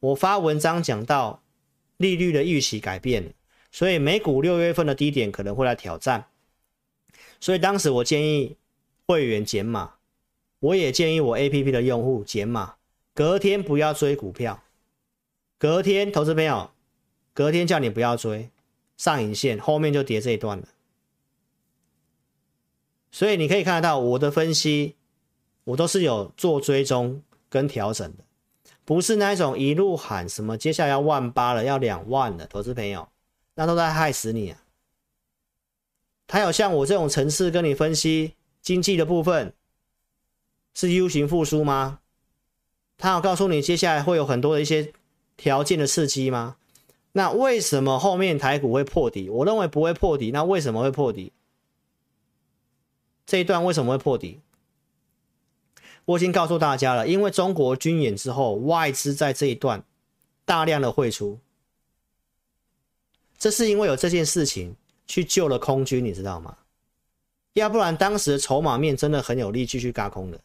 我发文章讲到利率的预期改变了，所以美股六月份的低点可能会来挑战。所以当时我建议会员减码，我也建议我 APP 的用户减码，隔天不要追股票。隔天投资朋友，隔天叫你不要追上影线，后面就跌这一段了。所以你可以看得到我的分析，我都是有做追踪跟调整的，不是那一种一路喊什么接下来要万八了，要两万了，投资朋友，那都在害死你啊！他有像我这种层次跟你分析经济的部分是 U 型复苏吗？他有告诉你接下来会有很多的一些条件的刺激吗？那为什么后面台股会破底？我认为不会破底。那为什么会破底？这一段为什么会破底？我已经告诉大家了，因为中国军演之后，外资在这一段大量的汇出，这是因为有这件事情去救了空军，你知道吗？要不然当时的筹码面真的很有力，继续轧空的。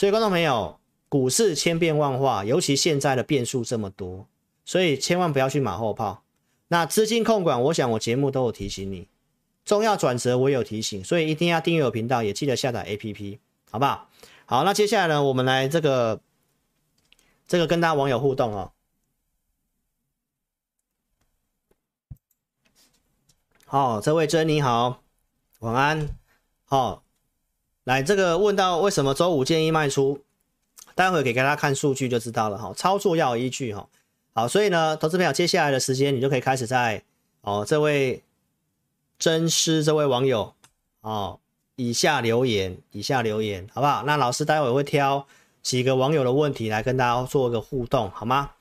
所以，观众朋友，股市千变万化，尤其现在的变数这么多，所以千万不要去马后炮。那资金控管，我想我节目都有提醒你，重要转折我有提醒，所以一定要订阅我频道，也记得下载 APP，好不好？好，那接下来呢，我们来这个这个跟大家网友互动哦。好，这位珍妮好，晚安，好。来，这个问到为什么周五建议卖出，待会给大家看数据就知道了哈。操作要有依据哈。好，所以呢，投资朋友，接下来的时间你就可以开始在哦，这位真师这位网友哦，以下留言，以下留言，好不好？那老师待会会挑几个网友的问题来跟大家做一个互动，好吗？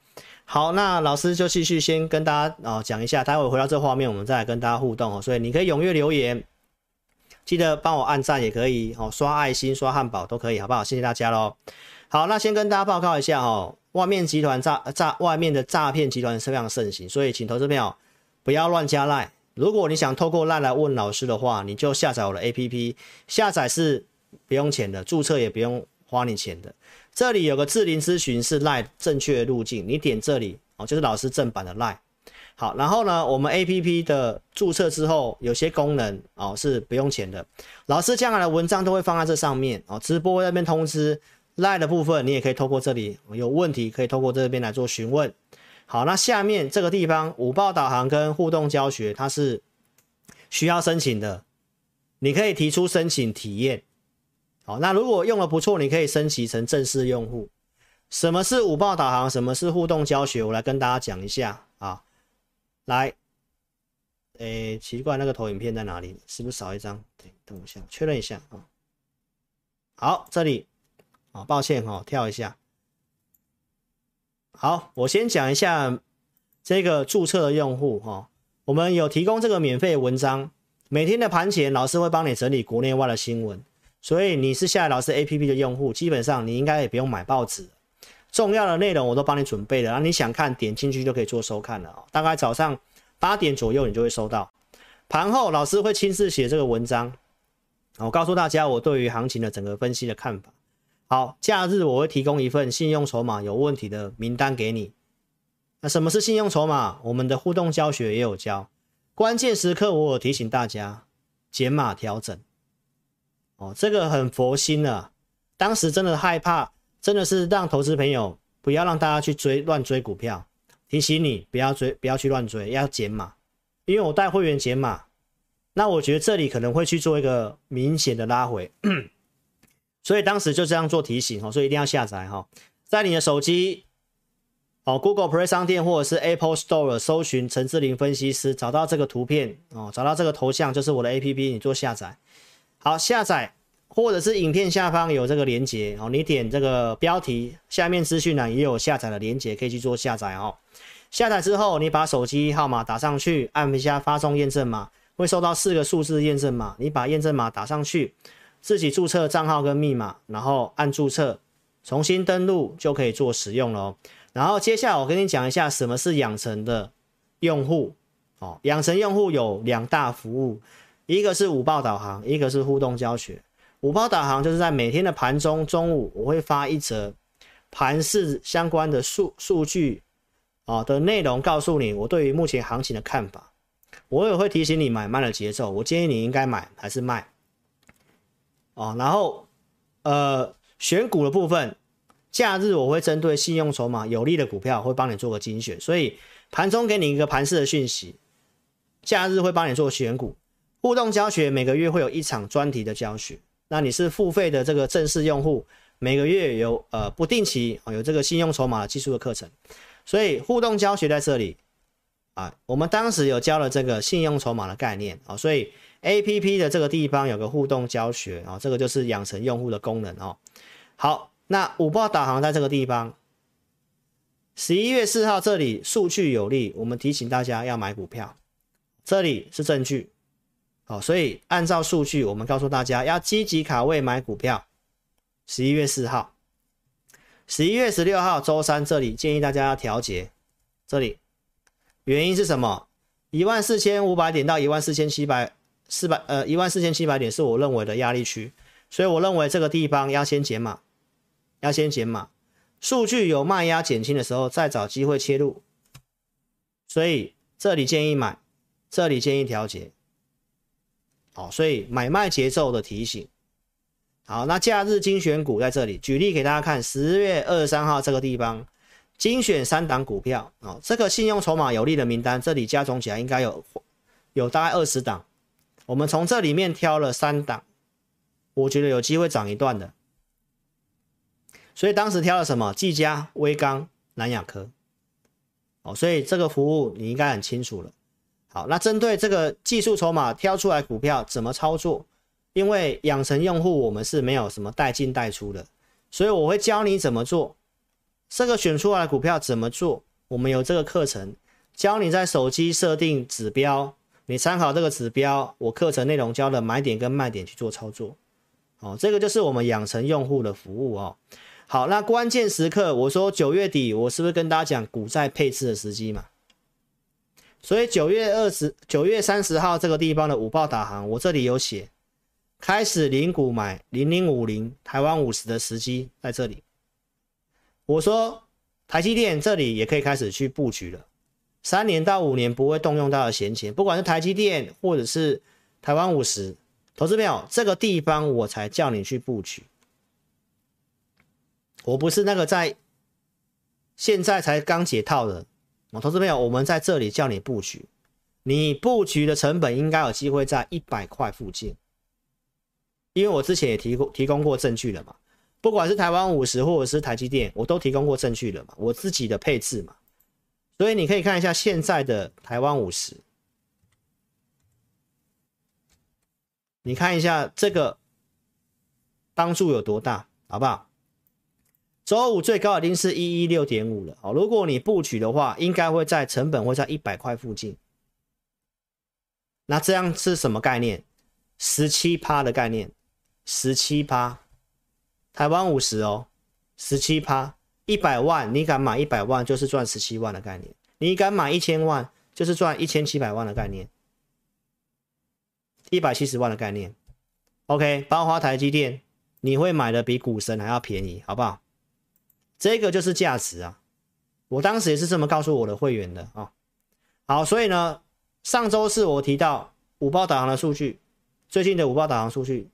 好，那老师就继续先跟大家哦讲一下，待会回到这画面，我们再来跟大家互动哦。所以你可以踊跃留言。记得帮我按赞也可以哦，刷爱心、刷汉堡都可以，好不好？谢谢大家喽。好，那先跟大家报告一下哦，外面集团诈诈外面的诈骗集团是非常盛行，所以请投资朋友不要乱加赖。如果你想透过赖来问老师的话，你就下载我的 APP，下载是不用钱的，注册也不用花你钱的。这里有个智霖咨询是赖正确的路径，你点这里哦，就是老师正版的赖。好，然后呢，我们 APP 的注册之后，有些功能哦是不用钱的。老师将来的文章都会放在这上面哦，直播那边通知 LINE 的部分，你也可以透过这里有问题可以透过这边来做询问。好，那下面这个地方五报导航跟互动教学，它是需要申请的，你可以提出申请体验。好，那如果用的不错，你可以升级成正式用户。什么是五报导航？什么是互动教学？我来跟大家讲一下啊。来，诶，奇怪，那个投影片在哪里？是不是少一张？对，等一下，确认一下啊、好，这里啊、抱歉哈、跳一下。好，我先讲一下这个注册的用户哈、我们有提供这个免费文章，每天的盘前老师会帮你整理国内外的新闻，所以你是下载老师 APP 的用户，基本上你应该也不用买报纸。重要的内容我都帮你准备了，然后你想看点进去就可以做收看了啊。大概早上八点左右你就会收到，盘后老师会亲自写这个文章，我告诉大家我对于行情的整个分析的看法。好，假日我会提供一份信用筹码有问题的名单给你。那什么是信用筹码？我们的互动教学也有教，关键时刻我有提醒大家减码调整。哦，这个很佛心啊，当时真的害怕。真的是让投资朋友不要让大家去追乱追股票，提醒你不要追，不要去乱追，要减码。因为我带会员减码，那我觉得这里可能会去做一个明显的拉回，所以当时就这样做提醒哦，所以一定要下载哈，在你的手机哦，Google Play 商店或者是 Apple Store 搜寻陈志霖分析师，找到这个图片哦，找到这个头像就是我的 APP，你做下载，好下载。或者是影片下方有这个连接哦，你点这个标题，下面资讯栏也有下载的连接，可以去做下载哦。下载之后，你把手机号码打上去，按一下发送验证码，会收到四个数字验证码，你把验证码打上去，自己注册账号跟密码，然后按注册，重新登录就可以做使用了哦。然后接下来我跟你讲一下什么是养成的用户哦，养成用户有两大服务，一个是五报导航，一个是互动教学。五包导航就是在每天的盘中中午，我会发一则盘势相关的数数据啊的内容，告诉你我对于目前行情的看法。我也会提醒你买卖的节奏，我建议你应该买还是卖哦。然后呃选股的部分，假日我会针对信用筹码有利的股票会帮你做个精选，所以盘中给你一个盘势的讯息，假日会帮你做选股。互动教学每个月会有一场专题的教学，那你是付费的这个正式用户，每个月有呃不定期有这个信用筹码技术的课程，所以互动教学在这里啊，我们当时有教了这个信用筹码的概念啊，所以 APP 的这个地方有个互动教学啊，这个就是养成用户的功能哦。好，那五报导航在这个地方。十一月四号这里数据有利，我们提醒大家要买股票，这里是证据，好，所以按照数据，我们告诉大家要积极卡位买股票。十一月四号，十一月十六号周三这里建议大家要调节，这里原因是什么？一万四千五百点到一万四千七百四百呃一万四千七百点是我认为的压力区，所以我认为这个地方要先减码，要先减码。数据有卖压减轻的时候，再找机会切入，所以这里建议买，这里建议调节，好，所以买卖节奏的提醒。好，那假日精选股在这里，举例给大家看，十月二十三号这个地方精选三档股票，哦，这个信用筹码有利的名单，这里加总起来应该有有大概二十档，我们从这里面挑了三档，我觉得有机会涨一段的。所以当时挑了什么？技嘉、威刚、南亚科，哦，所以这个服务你应该很清楚了。好，那针对这个技术筹码挑出来股票怎么操作？因为养成用户我们是没有什么带进带出的，所以我会教你怎么做。这个选出来的股票怎么做？我们有这个课程教你在手机设定指标，你参考这个指标，我课程内容教的买点跟卖点去做操作。哦，这个就是我们养成用户的服务哦。好，那关键时刻，我说九月底，我是不是跟大家讲股债配置的时机嘛？所以九月二十九月三十号这个地方的午报导航，我这里有写，开始零股买零零五零台湾五十的时机在这里。我说台积电这里也可以开始去布局了，三年到五年不会动用到的闲钱，不管是台积电或者是台湾五十，投资朋友这个地方我才叫你去布局。我不是那个在现在才刚解套的，我投资朋友，我们在这里叫你布局，你布局的成本应该有机会在一百块附近，因为我之前也提供提供过证据了嘛，不管是台湾五十或者是台积电，我都提供过证据了嘛，我自己的配置嘛，所以你可以看一下现在的台湾五十，你看一下这个帮助有多大，好不好？周五最高已经是一一六点五了，好，如果你布局的话，应该会在成本会在一百块附近。那这样是什么概念？十七趴的概念，十七趴，台湾五十哦，十七趴，一百万，你敢买一百万就是赚十七万的概念，你敢买一千万就是赚一千七百万的概念，一百七十万的概念。OK，包括台积电，你会买的比股神还要便宜，好不好？这个就是价值啊！我当时也是这么告诉我的会员的啊、好，所以呢，上周四我提到五报导航的数据，最近的五报导航数据，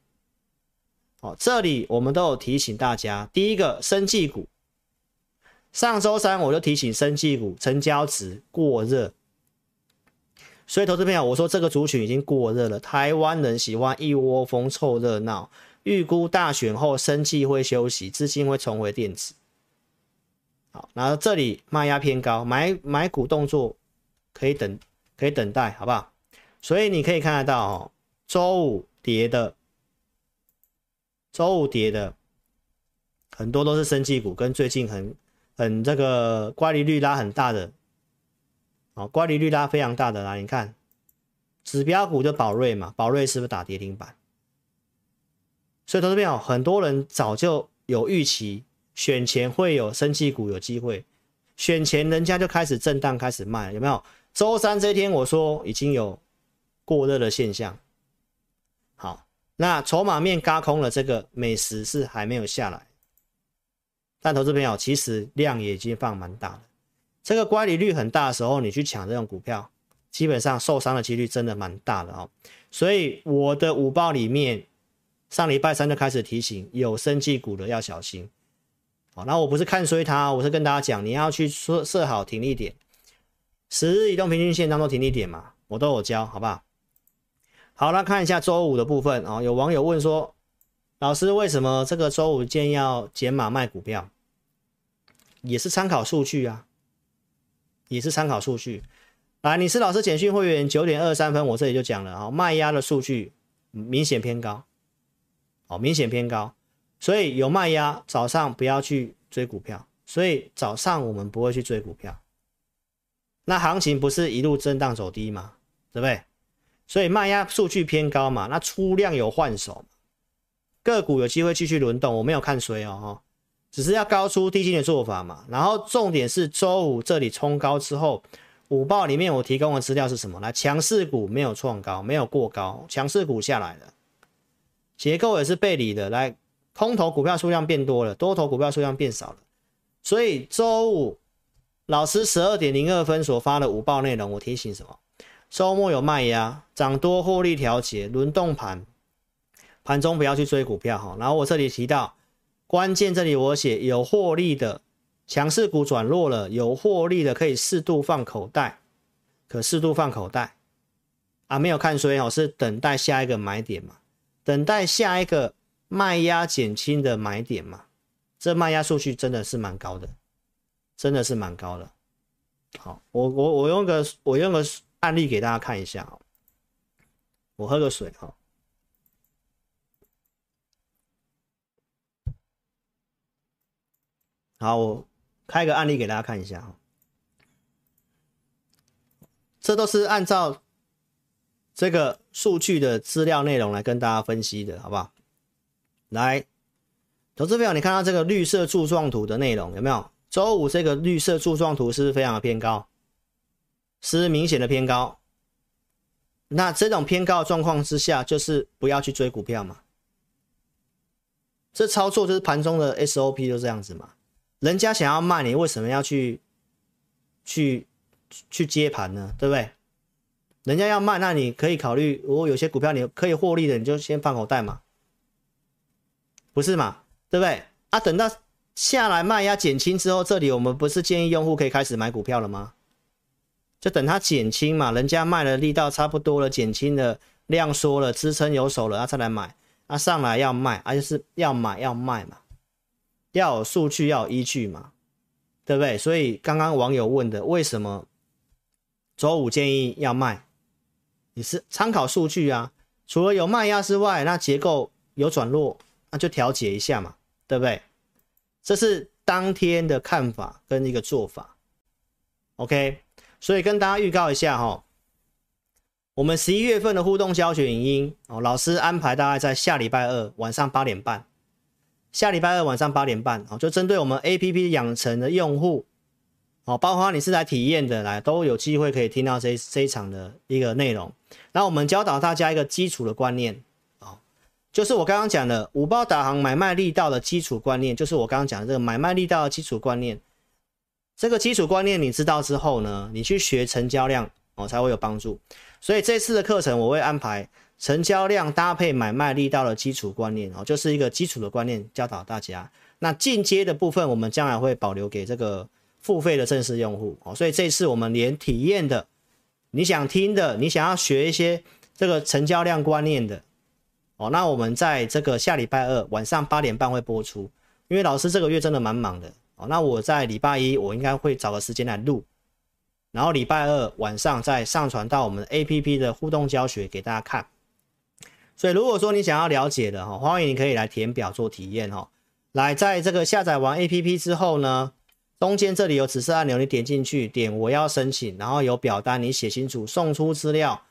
哦，这里我们都有提醒大家，第一个生技股，上周三我就提醒生技股成交值过热，所以投资朋友，我说这个族群已经过热了，台湾人喜欢一窝蜂凑热闹，预估大选后生技会休息，资金会重回电子。好，然后这里卖压偏高，买买股动作可以等，可以等待，好不好？所以你可以看得到哦，周五跌的，周五跌的很多都是生技股，跟最近很很这个乖离率拉很大的，哦，乖离率拉非常大的啦，你看指标股就宝瑞嘛，宝瑞是不是打跌停板？所以投资朋友，很多人早就有预期。选前会有生技股有机会，选前人家就开始震荡，开始卖，有没有？周三这一天我说已经有过热的现象。好，那筹码面轧空了，这个美食是还没有下来，但投资朋友其实量也已经放蛮大了。这个乖离率很大的时候，你去抢这种股票，基本上受伤的几率真的蛮大的哦。所以我的午报里面上礼拜三就开始提醒，有生技股的要小心。好，那我不是看衰它，我是跟大家讲，你要去设设好停利点，十日移动平均线当中停利点嘛，我都有教，好不好？好，那看一下周五的部分啊、哦，有网友问说，老师为什么这个周五建议要减码卖股票？也是参考数据啊，也是参考数据。来，你是老师简讯会员九点二三分，我这里就讲了啊，卖压的数据明显偏高，哦，明显偏高，所以有卖压，早上不要去追股票。所以早上我们不会去追股票。那行情不是一路震荡走低吗？对不对？所以卖压数据偏高嘛，那出量有换手，个股有机会继续轮动。我没有看衰哦，只是要高出低进的做法嘛。然后重点是周五这里冲高之后，午报里面我提供的资料是什么？来，强势股没有创高，没有过高，强势股下来了，结构也是背离的。来，空头股票数量变多了，多头股票数量变少了。所以周五。老师十二点零二分所发的午报内容，我提醒什么？周末有卖压，涨多获利调节，轮动盘，盘中不要去追股票哈。然后我这里提到关键，这里我写有获利的强势股转弱了，有获利的可以适度放口袋，可适度放口袋啊，没有看衰哦，是等待下一个买点嘛，等待下一个卖压减轻的买点嘛。这卖压数据真的是蛮高的。真的是蛮高的，好，我我我用个我用个案例给大家看一下，我喝个水哈，好，我开个案例给大家看一下哈，这都是按照这个数据的资料内容来跟大家分析的，好不好？来，投资朋友，你看到这个绿色柱状图的内容有没有？周五这个绿色柱状图是不是非常的偏高？是明显的偏高。那这种偏高的状况之下，就是不要去追股票嘛。这操作就是盘中的 SOP 就这样子嘛。人家想要卖你，为什么要去去去接盘呢？对不对？人家要卖，那你可以考虑，如果有些股票你可以获利的，你就先放口袋嘛，不是嘛？对不对？啊，等到。下来卖压减轻之后，这里我们不是建议用户可以开始买股票了吗？就等它减轻嘛，人家卖的力道差不多了，减轻了，量缩了，支撑有手了，啊，再来买，啊，上来要卖，而且是要买要卖嘛，要有数据要有依据嘛，对不对？所以刚刚网友问的，为什么周五建议要卖？你是参考数据啊，除了有卖压之外，那结构有转弱，就调节一下嘛，对不对？这是当天的看法跟一个做法，OK，所以跟大家预告一下哈，我们十一月份的互动教学影音哦，老师安排大概在下礼拜二晚上八点半，下礼拜二晚上八点半哦，就针对我们 APP 养成的用户哦，包括你是来体验的来，都有机会可以听到这这一场的一个内容。那我们教导大家一个基础的观念。就是我刚刚讲的五报导航买卖力道的基础观念，就是我刚刚讲的这个买卖力道的基础观念。这个基础观念你知道之后呢，你去学成交量哦才会有帮助。所以这次的课程我会安排成交量搭配买卖力道的基础观念哦，就是一个基础的观念教导大家。那进阶的部分我们将来会保留给这个付费的正式用户哦。所以这次我们连体验的，你想听的，你想要学一些这个成交量观念的。哦，那我们在这个下礼拜二晚上八点半会播出，因为老师这个月真的蛮忙的哦。那我在礼拜一我应该会找个时间来录，然后礼拜二晚上再上传到我们 APP 的互动教学给大家看。所以如果说你想要了解的哈，欢迎你可以来填表做体验哈。来，在这个下载完 APP 之后呢，中间这里有指示按钮，你点进去点我要申请，然后有表单你写清楚，送出资料。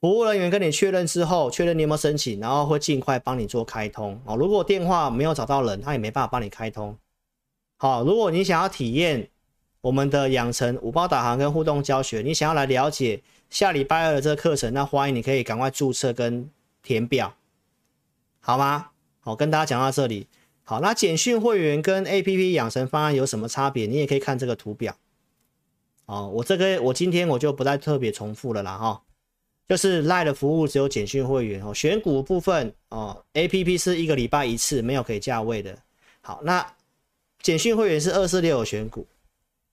服务人员跟你确认之后，确认你有没有申请，然后会尽快帮你做开通哦。如果电话没有找到人，他也没办法帮你开通。好，如果你想要体验我们的养成五包导航跟互动教学，你想要来了解下礼拜二的这个课程，那欢迎你可以赶快注册跟填表，好吗？好，跟大家讲到这里。好，那简讯会员跟 APP 养成方案有什么差别？你也可以看这个图表。哦，我这个我今天我就不再特别重复了啦，哈。就是赖的服务只有简讯会员哦，选股部分哦，APP 是一个礼拜一次，没有可以价位的。好，那简讯会员是二四六有选股，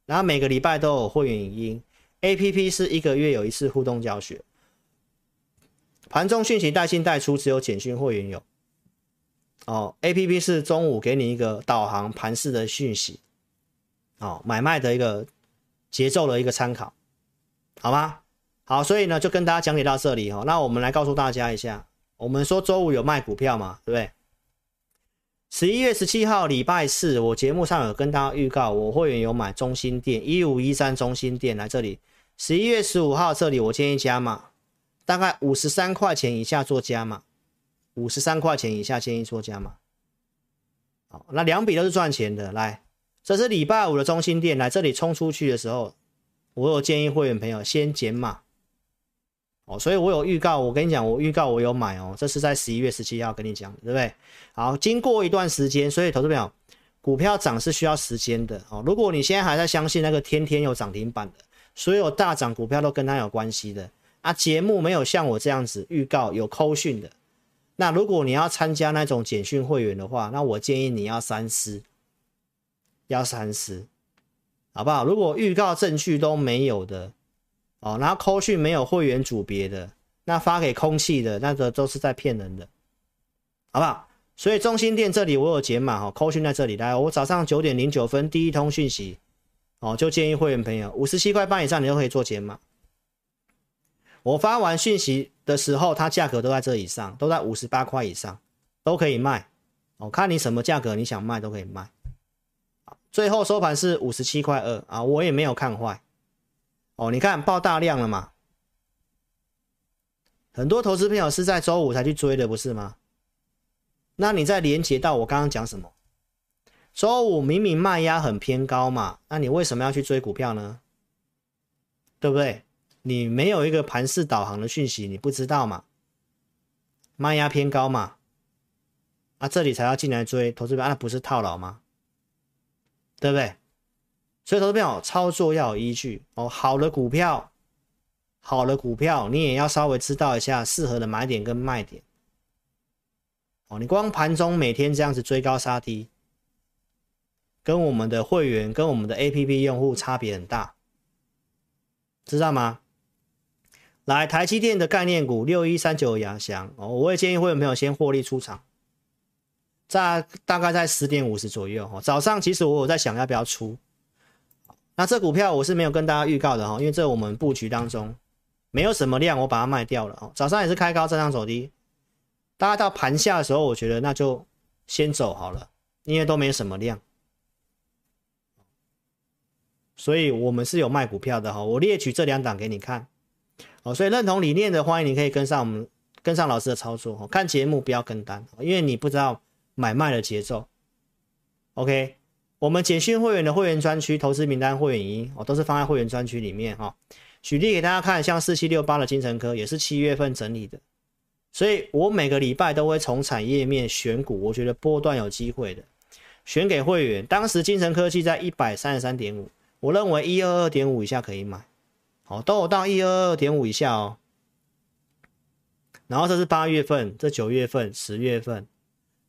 然后每个礼拜都有会员影音，APP 是一个月有一次互动教学。盘中讯息带进带出，只有简讯会员有。哦，APP 是中午给你一个导航盘势的讯息，哦，买卖的一个节奏的一个参考，好吗？好，所以呢，就跟大家讲解到这里哈、哦。那我们来告诉大家一下，我们说周五有卖股票嘛，对不对？十一月十七号礼拜四，我节目上有跟大家预告，我会员有买中心店一五一三中心店来这里。十一月十五号这里我建议加码，大概五十三块钱以下做加码。五十三块钱以下建议做加码，好，那两笔都是赚钱的。来，这是礼拜五的中心店，来这里冲出去的时候，我有建议会员朋友先减码，哦，所以我有预告，我跟你讲，我预告我有买哦，这是在十一月十七号跟你讲，对不对？好，经过一段时间，所以投资朋友，股票涨是需要时间的哦。如果你现在还在相信那个天天有涨停板的，所有大涨股票都跟它有关系的啊，节目没有像我这样子预告有扣讯的。那如果你要参加那种简讯会员的话，那我建议你要三思，要三思，好不好？如果预告证据都没有的，哦，然后扣讯没有会员组别的，那发给空气的，那个都是在骗人的，好不好？所以中心店这里我有解码哈，扣讯在这里来，我早上九点零九分第一通讯息，哦，就建议会员朋友五十七块半以上你就可以做解码。我发完讯息的时候，它价格都在这以上，都在五十八块以上，都可以卖。哦、看你什么价格你想卖都可以卖。最后收盘是五十七块二啊，我也没有看坏。哦，你看爆大量了嘛？很多投资朋友是在周五才去追的，不是吗？那你再连接到我刚刚讲什么？周五明明卖压很偏高嘛，那你为什么要去追股票呢？对不对？你没有一个盘势导航的讯息，你不知道嘛？卖压偏高嘛？啊，这里才要进来追投资票，那不是套牢吗？对不对？所以投资票操作要有依据哦。好的股票，好的股票，你也要稍微知道一下适合的买点跟卖点。哦，你光盘中每天这样子追高杀低，跟我们的会员跟我们的 APP 用户差别很大，知道吗？来，台积电的概念股六一三九亚翔哦，我也建议会员朋友先获利出场，在大概在十点五十左右哦。早上其实我有在想要不要出，那这股票我是没有跟大家预告的哈，因为这我们布局当中没有什么量，我把它卖掉了哦。早上也是开高震荡走低，大概到盘下的时候，我觉得那就先走好了，因为都没什么量，所以我们是有卖股票的哈。我列举这两档给你看。哦，所以认同理念的，欢迎你可以跟上我们，跟上老师的操作。哦，看节目不要跟单，因为你不知道买卖的节奏。OK，我们简讯会员的会员专区、投资名单、会员音，哦，都是放在会员专区里面哈。举例给大家看，像四七六八的精成科也是七月份整理的，所以我每个礼拜都会从产业面选股，我觉得波段有机会的，选给会员。当时精成科技在一百三十三点五，我认为一二二点五以下可以买。哦，都有到一二二点五以下哦。然后这是八月份，这九月份、十月份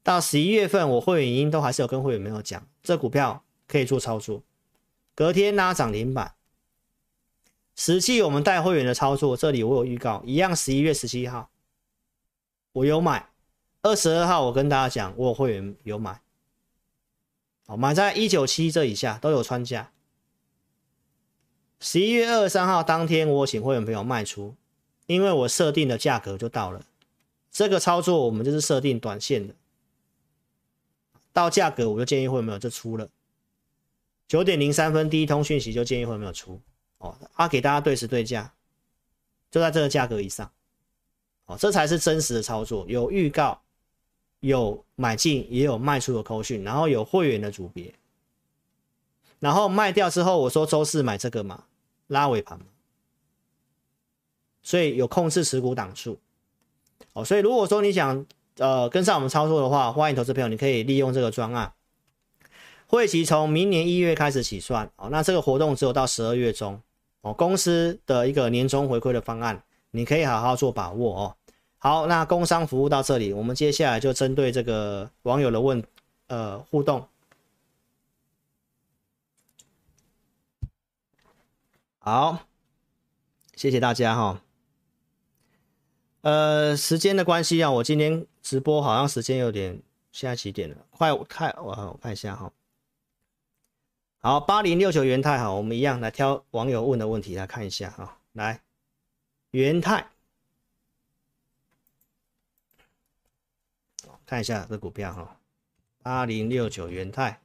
到十一月份，我会员已经都还是有跟会员朋友讲，这股票可以做操作。隔天拉涨停板，实际我们带会员的操作，这里我有预告，一样十一月十七号我有买，二十二号我跟大家讲，我有会员有买，好，买在一九七这以下都有穿价。十一月二十三号当天，我请会员朋友卖出，因为我设定的价格就到了。这个操作我们就是设定短线的，到价格我就建议会员朋友就出了。九点零三分第一通讯息就建议会员朋友出哦，他、啊、给大家对时对价，就在这个价格以上，哦，这才是真实的操作，有预告，有买进，也有卖出的扣讯，然后有会员的组别。然后卖掉之后，我说周四买这个嘛，拉尾盘嘛，所以有控制持股档数，哦，所以如果说你想呃跟上我们操作的话，欢迎投资朋友，你可以利用这个专案，会期从明年一月开始起算，哦，那这个活动只有到十二月中，哦，公司的一个年终回馈的方案，你可以好好做把握哦。好，那工商服务到这里，我们接下来就针对这个网友的问呃互动。好，谢谢大家哈。呃，时间的关系啊，我今天直播好像时间有点，现在几点了？快，看我我看一下哈。好，八零六九元泰好，我们一样来挑网友问的问题来看一下哈。来，元泰，看一下这股票哈，八零六九元泰，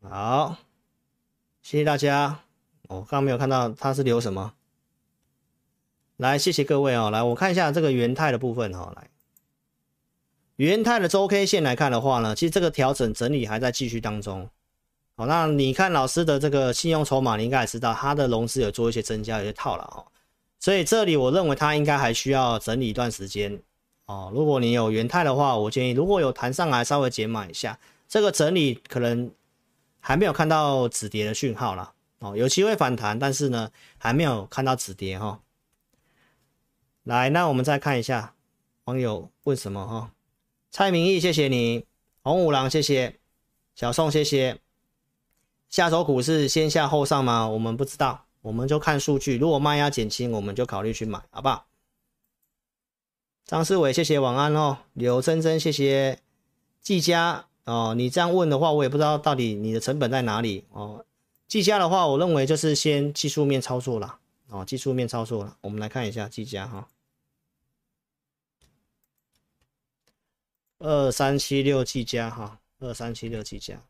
好，谢谢大家。我刚刚没有看到他是留什么。来，谢谢各位哦。来，我看一下这个元泰的部分哈。来，元泰的周 K 线来看的话呢，其实这个调整整理还在继续当中。好，那你看老师的这个信用筹码，你应该也知道，它的融资有做一些增加，有些套牢哦。所以这里我认为它应该还需要整理一段时间哦。如果你有元泰的话，我建议如果有弹上来，稍微减码一下。这个整理可能还没有看到止跌的讯号啦。哦，有机会反弹，但是呢，还没有看到止跌哈。哦来，那我们再看一下网友问什么哈？蔡明义，谢谢你；红五郎，谢谢；小宋，谢谢。下周股市先下后上吗？我们不知道，我们就看数据。如果卖压减轻，我们就考虑去买，好不好？张思伟，谢谢，晚安哦。刘珍珍，谢谢。季佳哦，你这样问的话，我也不知道到底你的成本在哪里哦。季佳的话，我认为就是先技术面操作了哦，技术面操作了。我们来看一下季佳哈。二三七六技嘉哈，二三七六技嘉。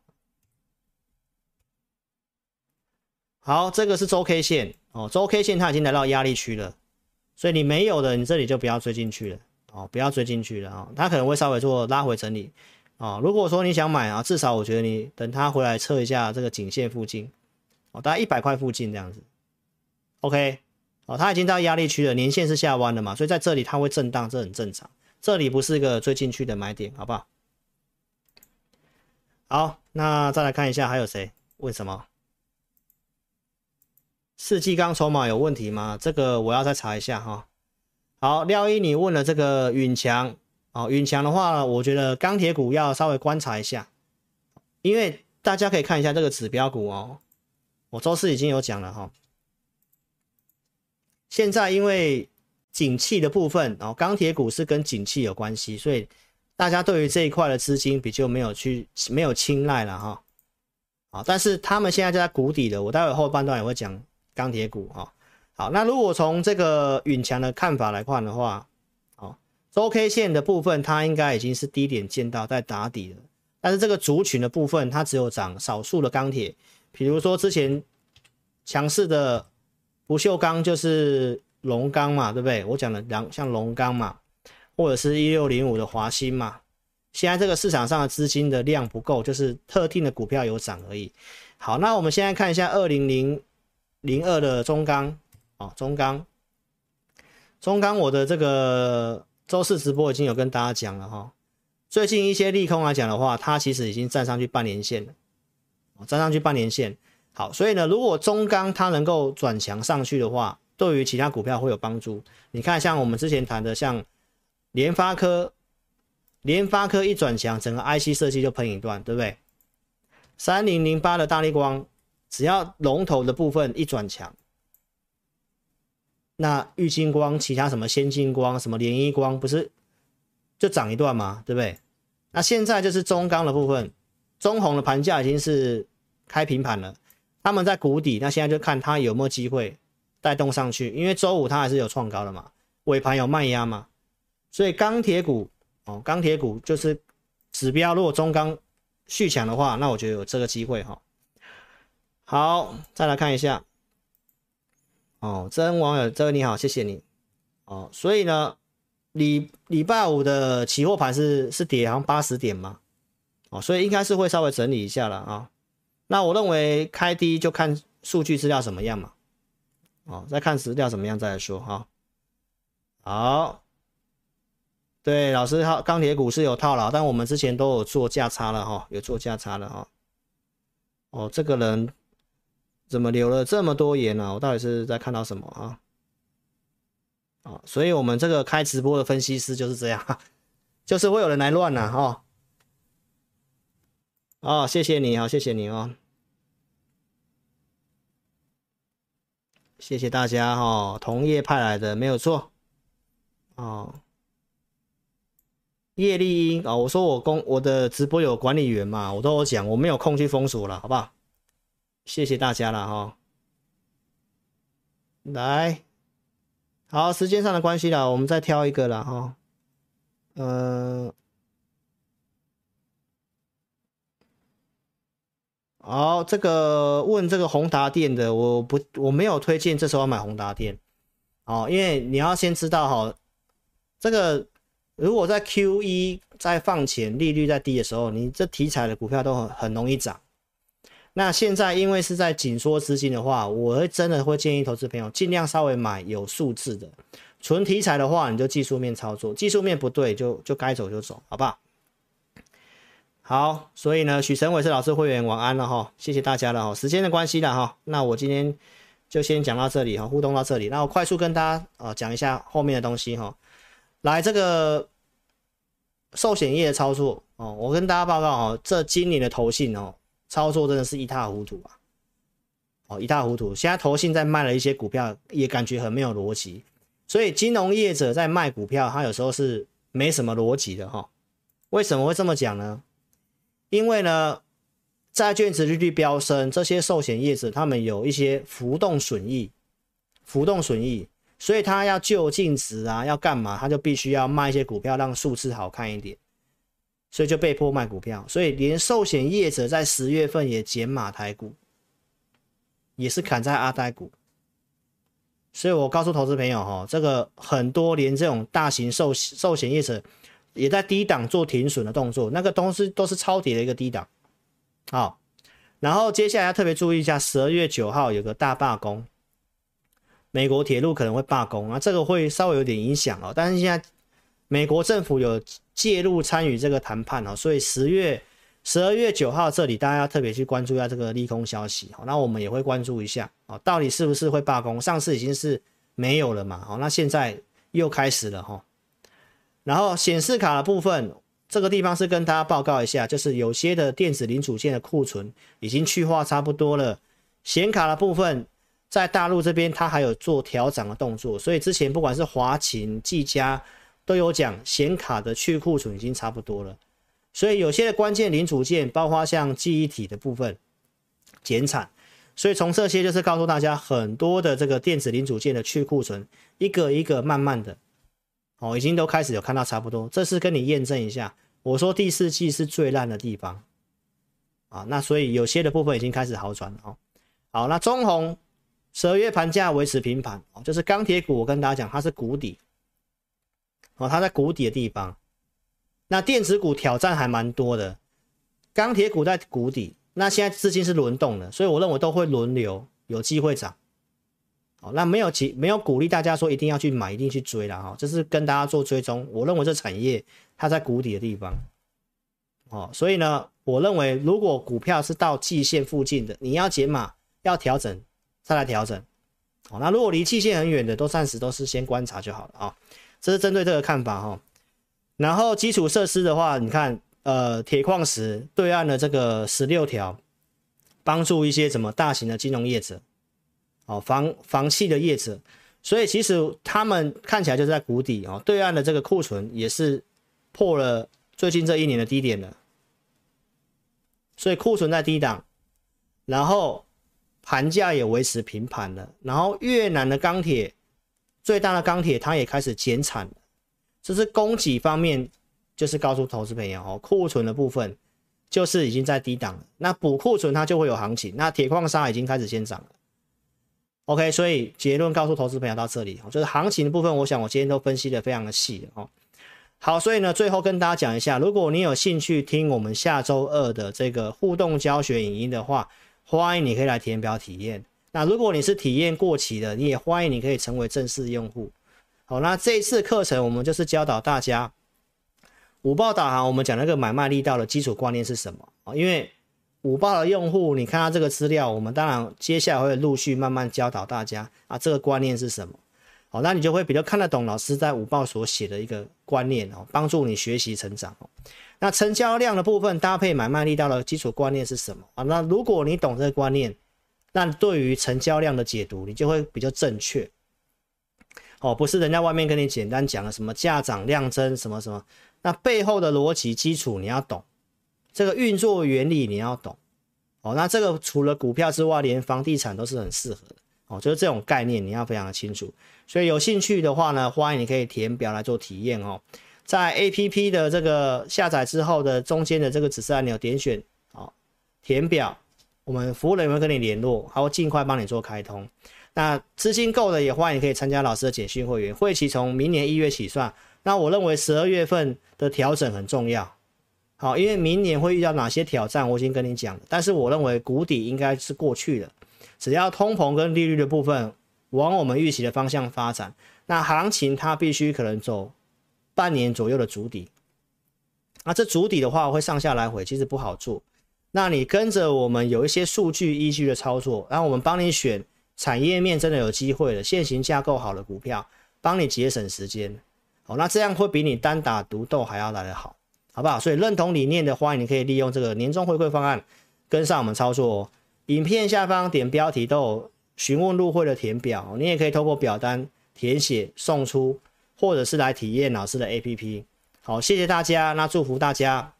好，这个是周 K 线哦，周 K 线它已经来到压力区了，所以你没有的，你这里就不要追进去了哦，不要追进去了啊，它可能会稍微做拉回整理啊。如果说你想买啊，至少我觉得你等它回来测一下这个颈线附近哦，大概一百块附近这样子。OK，哦，它已经到压力区了，年线是下弯的嘛，所以在这里它会震荡，这很正常。这里不是一个最进去的买点，好不好？好，那再来看一下还有谁？问什么？世纪钢筹码有问题吗？这个我要再查一下哈。好，廖一，你问了这个允强，哦，允强的话，我觉得钢铁股要稍微观察一下，因为大家可以看一下这个指标股哦，我周四已经有讲了哈。现在因为景气的部分，然后钢铁股是跟景气有关系，所以大家对于这一块的资金比较没有去没有青睐了哈。好，但是他们现在就在谷底了，我待会后半段也会讲钢铁股哈。好，那如果从这个允强的看法来看的话，好，周 K 线的部分它应该已经是低点见到在打底了，但是这个族群的部分它只有涨少数的钢铁，比如说之前强势的不锈钢就是。龙钢嘛，对不对？我讲的两像龙钢嘛，或者是一六零五的华新嘛。现在这个市场上的资金的量不够，就是特定的股票有涨而已。好，那我们现在看一下二零零零二的中钢哦，中钢，中钢，我的这个周四直播已经有跟大家讲了哈。最近一些利空来讲的话，它其实已经站上去半年线了，站上去半年线。好，所以呢，如果中钢它能够转强上去的话，对于其他股票会有帮助。你看，像我们之前谈的，像联发科，联发科一转强，整个 IC 设计就喷一段，对不对？三零零八的大力光，只要龙头的部分一转强，那玉晶光、其他什么先进光、什么联一光，不是就涨一段吗？对不对？那现在就是中钢的部分，中红的盘价已经是开平盘了，他们在谷底，那现在就看它有没有机会。带动上去，因为周五它还是有创高的嘛，尾盘有卖压嘛，所以钢铁股哦，钢铁股就是指标。如果中钢续强的话，那我觉得有这个机会哈、哦。好，再来看一下哦，真网友这位你好，谢谢你哦。所以呢，礼礼拜五的期货盘是是跌，好像八十点嘛，哦，所以应该是会稍微整理一下了啊、那我认为开低就看数据资料怎么样嘛。哦，再看资料怎么样再来说哈。好，对，老师，好钢铁股是有套牢，但我们之前都有做价差了哈，有做价差了哈。哦，这个人怎么留了这么多言呢？我到底是在看到什么啊？啊，所以我们这个开直播的分析师就是这样，就是会有人来乱了哈。哦，谢谢你，哦，谢谢你哦。谢谢大家哈，同业派来的没有错哦，叶丽英哦，我说我公我的直播有管理员嘛，我都有讲，我没有空去封锁了，好不好？谢谢大家了哈、哦。来，好，时间上的关系了，我们再挑一个了哈、哦。嗯、好，这个问这个宏达电的，我不我没有推荐这时候买宏达电，哦，因为你要先知道哈，这个如果在 Q 一在放钱，利率在低的时候，你这题材的股票都很很容易涨。那现在因为是在紧缩资金的话，我会真的会建议投资朋友尽量稍微买有数字的，纯题材的话，你就技术面操作，技术面不对就就该走就走，好不好？好，所以呢，许成伟是老师会员，晚安了哈，谢谢大家了哈，时间的关系了哈，那我今天就先讲到这里哈，互动到这里，那我快速跟大家啊讲一下后面的东西哈，来这个寿险业的操作哦，我跟大家报告哦，这今年的投信哦，操作真的是一塌糊涂啊，哦一塌糊涂，现在投信在卖了一些股票，也感觉很没有逻辑，所以金融业者在卖股票，他有时候是没什么逻辑的哈，为什么会这么讲呢？因为呢，债券值利率飙升，这些寿险业者他们有一些浮动损益，浮动损益，所以他要救净值啊，要干嘛，他就必须要卖一些股票，让数字好看一点，所以就被迫卖股票。所以连寿险业者在十月份也减码台股，也是砍在阿呆股。所以我告诉投资朋友哈，这个很多连这种大型寿寿险业者。也在低档做停损的动作，那个东西都是超跌的一个低档，好，然后接下来要特别注意一下，十二月九号有个大罢工，美国铁路可能会罢工啊，这个会稍微有点影响哦。但是现在美国政府有介入参与这个谈判哦，所以十月十二月九号这里大家要特别去关注一下这个利空消息，好，那我们也会关注一下哦，到底是不是会罢工？上次已经是没有了嘛，好，那现在又开始了哈。然后显示卡的部分，这个地方是跟大家报告一下，就是有些的电子零组件的库存已经去化差不多了。显卡的部分在大陆这边，它还有做调涨的动作，所以之前不管是华擎、技嘉都有讲显卡的去库存已经差不多了。所以有些的关键零组件，包括像记忆体的部分减产，所以从这些就是告诉大家，很多的这个电子零组件的去库存，一个一个慢慢的。哦，已经都开始有看到差不多，这是跟你验证一下。我说第四季是最烂的地方啊，那所以有些的部分已经开始好转了哦。好，那中鸿十二月盘价维持平盘哦，就是钢铁股，我跟大家讲它是谷底哦，它在谷底的地方。那电子股挑战还蛮多的，钢铁股在谷底，那现在资金是轮动的，所以我认为都会轮流有机会涨。那没有其没有鼓励大家说一定要去买，一定去追了哈，这是跟大家做追踪。我认为这产业它在谷底的地方，哦，所以呢，我认为如果股票是到季线附近的，你要减码要调整再来调整，哦，那如果离季线很远的，都暂时都是先观察就好了啊。这是针对这个看法哈。然后基础设施的话，你看，呃，铁矿石对岸的这个十六条，帮助一些什么大型的金融业者。哦，房房企的业者，所以其实他们看起来就是在谷底哦。对岸的这个库存也是破了最近这一年的低点了，所以库存在低档，然后盘价也维持平盘了。然后越南的钢铁最大的钢铁它也开始减产了，这是供给方面，就是告诉投资朋友哦，库存的部分就是已经在低档了。那补库存它就会有行情。那铁矿砂已经开始先涨了。OK，所以结论告诉投资朋友到这里，就是行情的部分，我想我今天都分析得非常的细了哦。好，所以呢，最后跟大家讲一下，如果你有兴趣听我们下周二的这个互动教学影音的话，欢迎你可以来填表体验。那如果你是体验过期的，你也欢迎你可以成为正式用户。好，那这一次课程我们就是教导大家午报导航，我们讲那个买卖力道的基础观念是什么啊？因为五报的用户，你看到这个资料，我们当然接下来会陆续慢慢教导大家啊，这个观念是什么？好，那你就会比较看得懂老师在五报所写的一个观念哦，帮助你学习成长哦。那成交量的部分搭配买卖力道的基础观念是什么啊？那如果你懂这个观念，那对于成交量的解读，你就会比较正确。哦，不是人家外面跟你简单讲的什么价涨量增什么什么，那背后的逻辑基础你要懂，这个运作原理你要懂。哦，那这个除了股票之外，连房地产都是很适合的。哦，就是这种概念你要非常的清楚。所以有兴趣的话呢，欢迎你可以填表来做体验哦。在 APP 的这个下载之后的中间的这个指示按钮点选，哦，填表，我们服务人员跟你联络，还会尽快帮你做开通。那资金够的也欢迎可以参加老师的简讯会员，会期从明年一月起算。那我认为十二月份的调整很重要，好，因为明年会遇到哪些挑战，我已经跟你讲了。但是我认为谷底应该是过去了，只要通膨跟利率的部分往我们预期的方向发展，那行情它必须可能走。半年左右的主底，那这主底的话会上下来回，其实不好做。那你跟着我们有一些数据依据的操作，然后我们帮你选产业面真的有机会的、现行架构好的股票，帮你节省时间。好，那这样会比你单打独斗还要来得好，好不好？所以认同理念的话，你可以利用这个年终回馈方案跟上我们操作哦。影片下方点标题都有询问入会的填表，你也可以透过表单填写送出。或者是来体验老师的 APP，好，谢谢大家，那祝福大家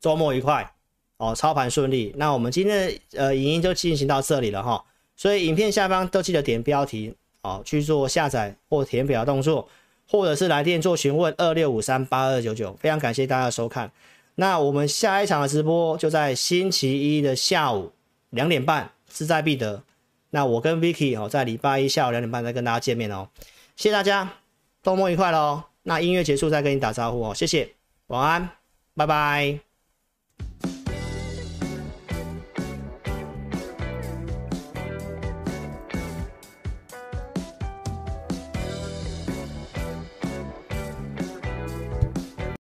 周末愉快哦，操盘顺利。那我们今天的呃影音就进行到这里了哈，所以影片下方都记得点标题哦，去做下载或填表动作，或者是来电做询问二六五三八二九九，非常感谢大家的收看。那我们下一场的直播就在星期一的下午两点半，势在必得。那我跟 Vicky 哦，在礼拜一下午两点半再跟大家见面哦，谢谢大家。周末愉快喽！那音乐结束再跟你打招呼哦，谢谢，晚安，拜拜。